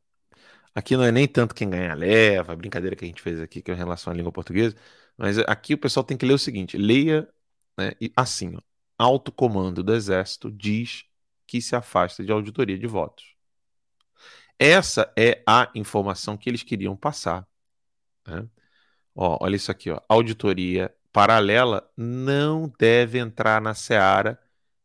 Aqui não é nem tanto quem ganha leva, a brincadeira que a gente fez aqui que é em relação à língua portuguesa, mas aqui o pessoal tem que ler o seguinte: leia né, assim, ó, alto comando do Exército diz que se afasta de auditoria de votos. Essa é a informação que eles queriam passar. Né? Ó, olha isso aqui, ó. auditoria paralela não deve entrar na seara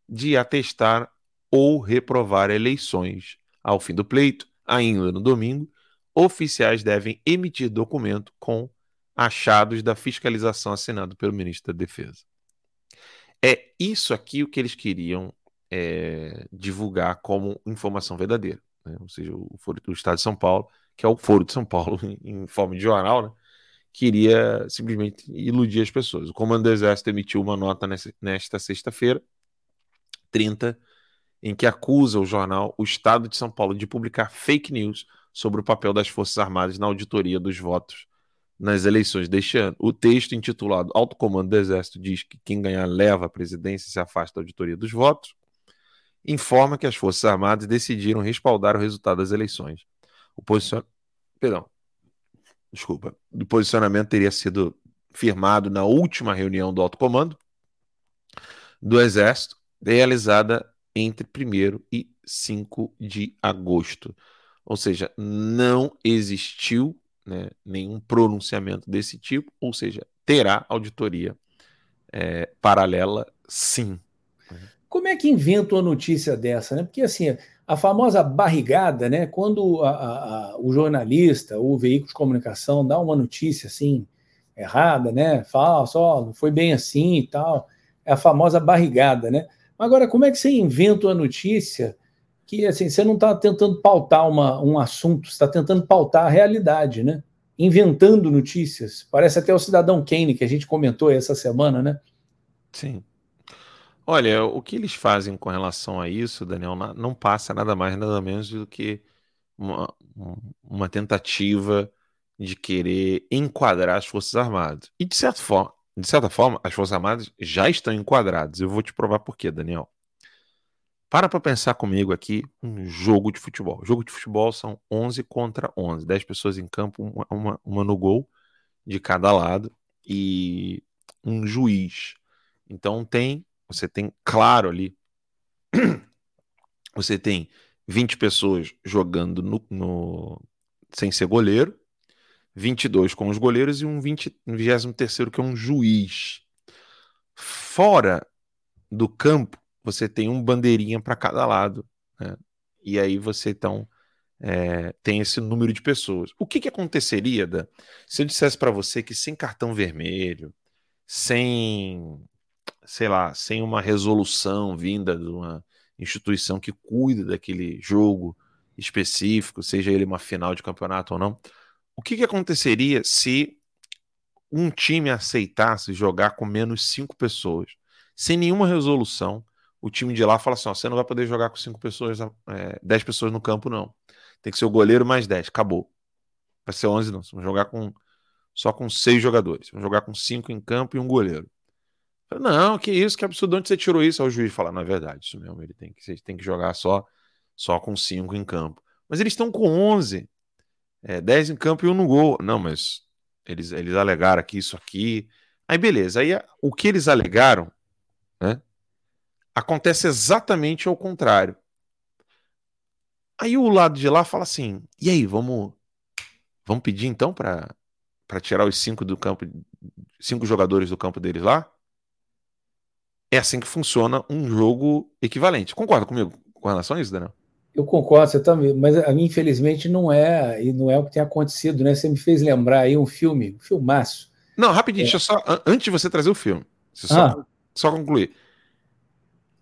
de atestar ou reprovar eleições. Ao fim do pleito, ainda no domingo, oficiais devem emitir documento com achados da fiscalização assinado pelo ministro da Defesa. É isso aqui o que eles queriam é, divulgar como informação verdadeira. Né? Ou seja, o Foro do Estado de São Paulo, que é o Foro de São Paulo <laughs> em, em forma de jornal, né? queria simplesmente iludir as pessoas. O Comando do Exército emitiu uma nota nessa, nesta sexta-feira, 30, em que acusa o jornal O Estado de São Paulo de publicar fake news sobre o papel das Forças Armadas na auditoria dos votos nas eleições deste ano. O texto intitulado Alto Comando do Exército diz que quem ganhar leva a presidência e se afasta da auditoria dos votos. Informa que as Forças Armadas decidiram respaldar o resultado das eleições. O posicionamento. Perdão. Desculpa. O posicionamento teria sido firmado na última reunião do Alto Comando do Exército, realizada entre 1 e 5 de agosto. Ou seja, não existiu né, nenhum pronunciamento desse tipo, ou seja, terá auditoria é, paralela, sim. Como é que inventa uma notícia dessa, né? Porque assim, a famosa barrigada, né? Quando a, a, a, o jornalista, o veículo de comunicação dá uma notícia assim errada, né? Falsa, não foi bem assim e tal. É a famosa barrigada, né? Agora, como é que você inventa uma notícia que assim, você não está tentando pautar uma, um assunto, está tentando pautar a realidade, né? Inventando notícias. Parece até o cidadão Kane que a gente comentou essa semana, né? Sim. Olha, o que eles fazem com relação a isso, Daniel, não passa nada mais, nada menos do que uma, uma tentativa de querer enquadrar as Forças Armadas. E de certa forma, de certa forma, as Forças Armadas já estão enquadradas. Eu vou te provar por quê, Daniel. Para para pensar comigo aqui um jogo de futebol. Jogo de futebol são 11 contra 11. 10 pessoas em campo, uma, uma, uma no gol de cada lado e um juiz. Então tem, você tem claro ali, você tem 20 pessoas jogando no, no sem ser goleiro, 22 com os goleiros e um 20, 23 que é um juiz. Fora do campo, você tem um bandeirinha para cada lado. Né? E aí você então é, tem esse número de pessoas. O que, que aconteceria, Dan, se eu dissesse para você que sem cartão vermelho, sem, sei lá, sem uma resolução vinda de uma instituição que cuida daquele jogo específico, seja ele uma final de campeonato ou não, o que, que aconteceria se um time aceitasse jogar com menos cinco pessoas, sem nenhuma resolução, o time de lá fala assim: ó, você não vai poder jogar com cinco pessoas, é, dez pessoas no campo, não. Tem que ser o goleiro mais dez, acabou. Vai ser onze, não. Você vai jogar com só com seis jogadores. Vamos jogar com cinco em campo e um goleiro. Não, que isso, que absurdo, onde você tirou isso? Aí o juiz fala, na é verdade, isso mesmo, ele tem que, tem que jogar só, só com cinco em campo. Mas eles estão com 11, é, 10 em campo e um no gol. Não, mas eles, eles alegaram aqui isso aqui. Aí beleza, aí o que eles alegaram, né? Acontece exatamente ao contrário. Aí o lado de lá fala assim: e aí, vamos, vamos pedir então para tirar os cinco do campo, cinco jogadores do campo deles lá? É assim que funciona um jogo equivalente. Concorda comigo com relação a isso, Daniel? Eu concordo, você também, mas a mim, infelizmente, não é, e não é o que tem acontecido, né? Você me fez lembrar aí um filme, um filmaço. Não, rapidinho, é. só, antes de você trazer o filme, só, ah. só concluir.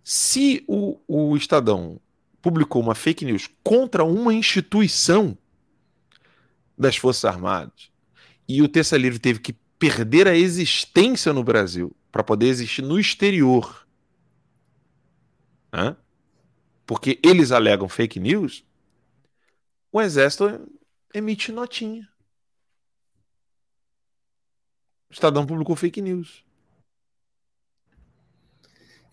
Se o, o Estadão publicou uma fake news contra uma instituição das Forças Armadas e o Terça Livre teve que perder a existência no Brasil para poder existir no exterior, né? porque eles alegam fake news, o Exército emite notinha. O Estadão publicou fake news.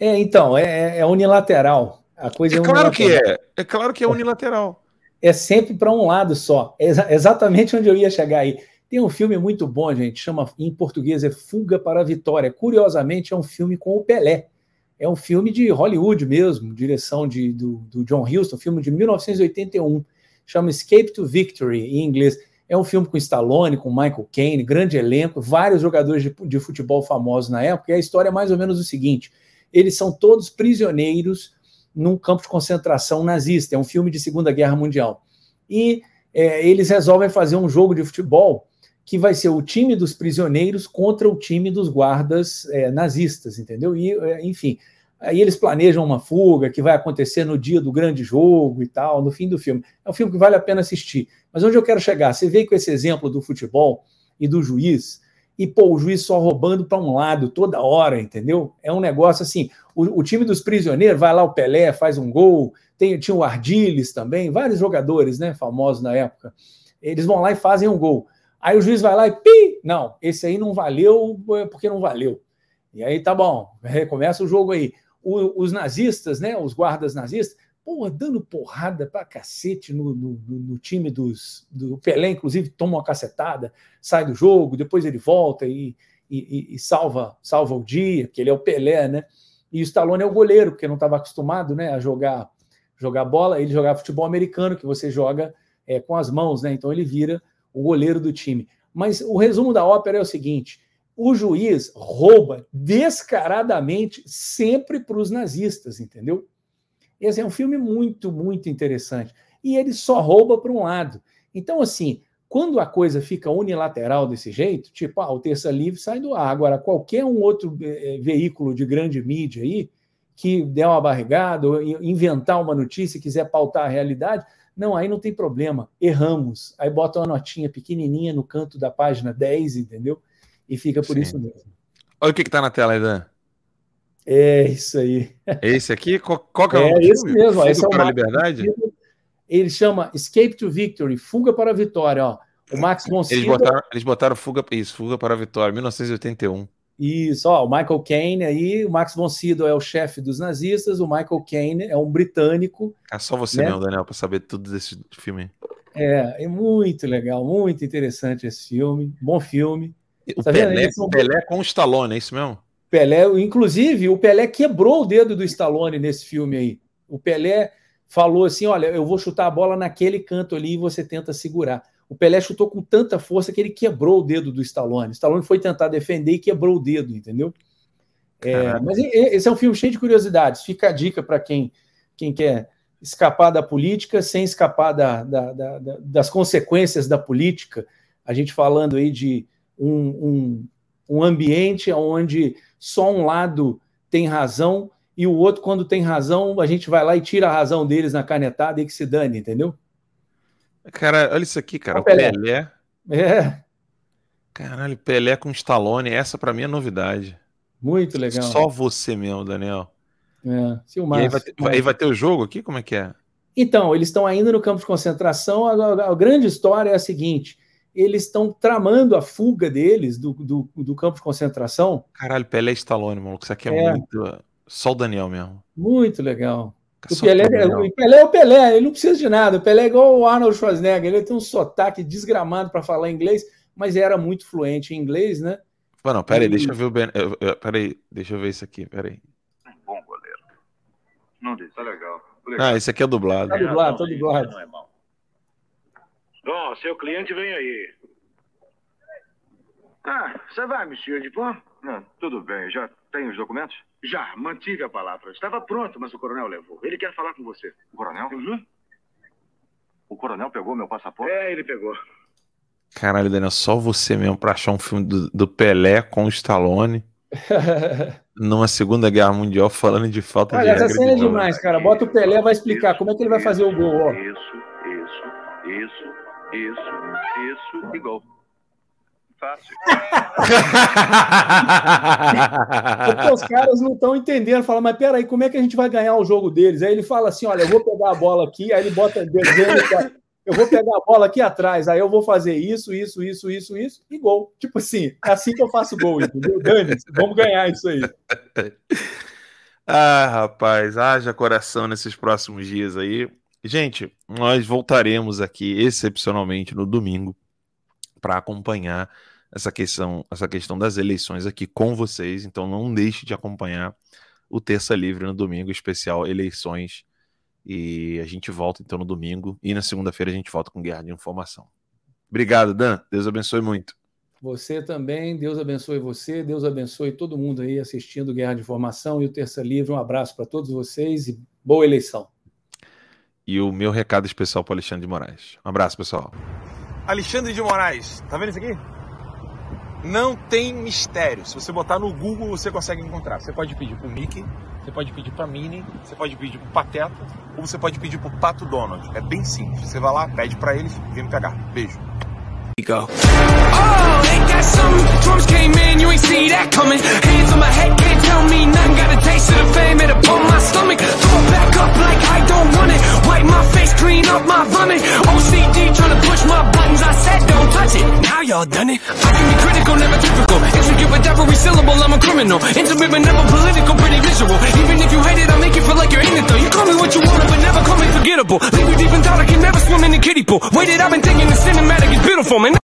É, então, é, é, é unilateral. A coisa é, é claro que é. É claro que é unilateral. É sempre para um lado só. É exatamente onde eu ia chegar aí. Tem um filme muito bom, gente, chama em português é Fuga para a Vitória. Curiosamente, é um filme com o Pelé. É um filme de Hollywood mesmo, direção de, do, do John Huston, filme de 1981. Chama Escape to Victory, em inglês. É um filme com Stallone, com Michael Caine, grande elenco, vários jogadores de, de futebol famosos na época. E a história é mais ou menos o seguinte: eles são todos prisioneiros num campo de concentração nazista. É um filme de Segunda Guerra Mundial. E é, eles resolvem fazer um jogo de futebol que vai ser o time dos prisioneiros contra o time dos guardas é, nazistas, entendeu? E, é, enfim, aí eles planejam uma fuga que vai acontecer no dia do grande jogo e tal, no fim do filme. É um filme que vale a pena assistir. Mas onde eu quero chegar? Você vê com esse exemplo do futebol e do juiz, e pô, o juiz só roubando para um lado toda hora, entendeu? É um negócio assim. O, o, time dos prisioneiros vai lá, o Pelé faz um gol, tem, tinha o Ardiles também, vários jogadores, né, famosos na época. Eles vão lá e fazem um gol. Aí o juiz vai lá e pi! Não, esse aí não valeu é porque não valeu. E aí tá bom, <laughs> recomeça o jogo aí. O, os nazistas, né, os guardas nazistas, pô, dando porrada pra cacete no, no, no, time dos. Do Pelé, inclusive, toma uma cacetada, sai do jogo, depois ele volta e, e, e salva, salva o dia, que ele é o Pelé, né? E o Stallone é o goleiro, porque não estava acostumado né, a jogar, jogar bola, ele jogava futebol americano, que você joga é, com as mãos, né? Então ele vira o goleiro do time. Mas o resumo da ópera é o seguinte: o juiz rouba descaradamente sempre para os nazistas, entendeu? Esse é um filme muito, muito interessante. E ele só rouba para um lado. Então, assim, quando a coisa fica unilateral desse jeito, tipo, ah, o Terça Livre sai do ar. Agora, qualquer um outro eh, veículo de grande mídia aí que der uma barrigada ou inventar uma notícia e quiser pautar a realidade, não, aí não tem problema. Erramos. Aí bota uma notinha pequenininha no canto da página 10, entendeu? E fica por Sim. isso mesmo. Olha o que está na tela aí, Dan. É isso aí. Esse aqui? Qual, qual que é, é o esse mesmo. Fuga esse é o para a liberdade? Ele chama Escape to Victory, Fuga para a Vitória. Ó. O Max von. Eles botaram, eles botaram Fuga, isso, Fuga para a Vitória, 1981. Isso, ó, o Michael Caine aí, o Max von Sydow é o chefe dos nazistas, o Michael Caine é um britânico. É só você né? mesmo, Daniel, para saber tudo desse filme. É, é muito legal, muito interessante esse filme, bom filme. O tá Pelé, Pelé com o Stallone, é isso mesmo? Pelé, inclusive, o Pelé quebrou o dedo do Stallone nesse filme aí. O Pelé falou assim: olha, eu vou chutar a bola naquele canto ali e você tenta segurar. O Pelé chutou com tanta força que ele quebrou o dedo do Stallone. O Stallone foi tentar defender e quebrou o dedo, entendeu? É, mas esse é um filme cheio de curiosidades. Fica a dica para quem, quem quer escapar da política sem escapar da, da, da, das consequências da política. A gente falando aí de um, um, um ambiente onde só um lado tem razão e o outro, quando tem razão, a gente vai lá e tira a razão deles na canetada e que se dane, entendeu? Cara, olha isso aqui, cara. O Pelé. Pelé. É. Caralho, Pelé com Stallone, essa para mim é novidade. Muito legal. Só você mesmo, Daniel. É, e aí vai, ter, aí vai ter o jogo aqui? Como é que é? Então, eles estão ainda no campo de concentração. A, a, a grande história é a seguinte: eles estão tramando a fuga deles do, do, do, campo de concentração. Caralho, Pelé e Stallone, maluco. Isso aqui é, é. muito. Só o Daniel mesmo. Muito legal. O Pelé, é, o Pelé é o Pelé, ele não precisa de nada. O Pelé é igual o Arnold Schwarzenegger, ele tem um sotaque desgramado para falar inglês, mas era muito fluente em inglês, né? Mano, peraí, e... deixa eu ver o Ben. Peraí, deixa eu ver isso aqui, peraí. Bom goleiro. Não disse, tá legal. legal. Ah, esse aqui é dublado. Tá dublado, tá dublado. Não é mal. Ó, seu cliente vem aí. Ah, você vai, monsieur Dupont? Não, tudo bem. Já tem os documentos? Já, mantive a palavra. Estava pronto, mas o coronel levou. Ele quer falar com você. O coronel? Uhum. O coronel pegou meu passaporte? É, ele pegou. Caralho, Daniel, só você mesmo pra achar um filme do, do Pelé com o Stallone. <laughs> numa Segunda Guerra Mundial falando de falta Olha, de. Essa cena é demais, cara. Bota o Pelé, vai explicar isso, como é que ele vai fazer o gol. Ó. Isso, isso, isso, isso, isso e gol. Fácil. <laughs> Porque os caras não estão entendendo. Fala, mas peraí, como é que a gente vai ganhar o jogo deles? Aí ele fala assim: olha, eu vou pegar a bola aqui, aí ele bota dizendo, eu vou pegar a bola aqui atrás, aí eu vou fazer isso, isso, isso, isso, isso, e gol. Tipo assim, é assim que eu faço gol, entendeu? Dani, vamos ganhar isso aí. <laughs> Ah, rapaz, haja coração nesses próximos dias aí. Gente, nós voltaremos aqui excepcionalmente no domingo para acompanhar essa questão, essa questão das eleições aqui com vocês. Então não deixe de acompanhar o Terça Livre no domingo, especial eleições. E a gente volta então no domingo e na segunda-feira a gente volta com Guerra de Informação. Obrigado, Dan. Deus abençoe muito. Você também, Deus abençoe você, Deus abençoe todo mundo aí assistindo Guerra de Informação e o Terça Livre. Um abraço para todos vocês e boa eleição e o meu recado especial para Alexandre de Moraes. Um abraço, pessoal. Alexandre de Moraes, tá vendo isso aqui? Não tem mistério. Se você botar no Google, você consegue encontrar. Você pode pedir pro Mickey, você pode pedir pra Minnie, você pode pedir pro Pateta, ou você pode pedir pro Pato Donald. É bem simples. Você vai lá, pede para eles, vem me pegar. Beijo. Go. Oh, that something? Drums came in, you ain't see that coming. Hands on my head, can't tell me nothing. Got a taste of the fame, it upon my stomach. Throw back up like I don't want it. Wipe my face, clean up my vomit. OCD trying to push my buttons, I said don't touch it. Now y'all done it. I can be critical, never typical. With every syllable, I'm a criminal. Intimate but never political, pretty visual. Even if you hate it, I'll make you feel like you're in it though. You call me what you want, but never call me forgettable. Leave you deep in thought, I can never swim in the kiddie pool. Waited, I've been thinking the cinematic is beautiful, man.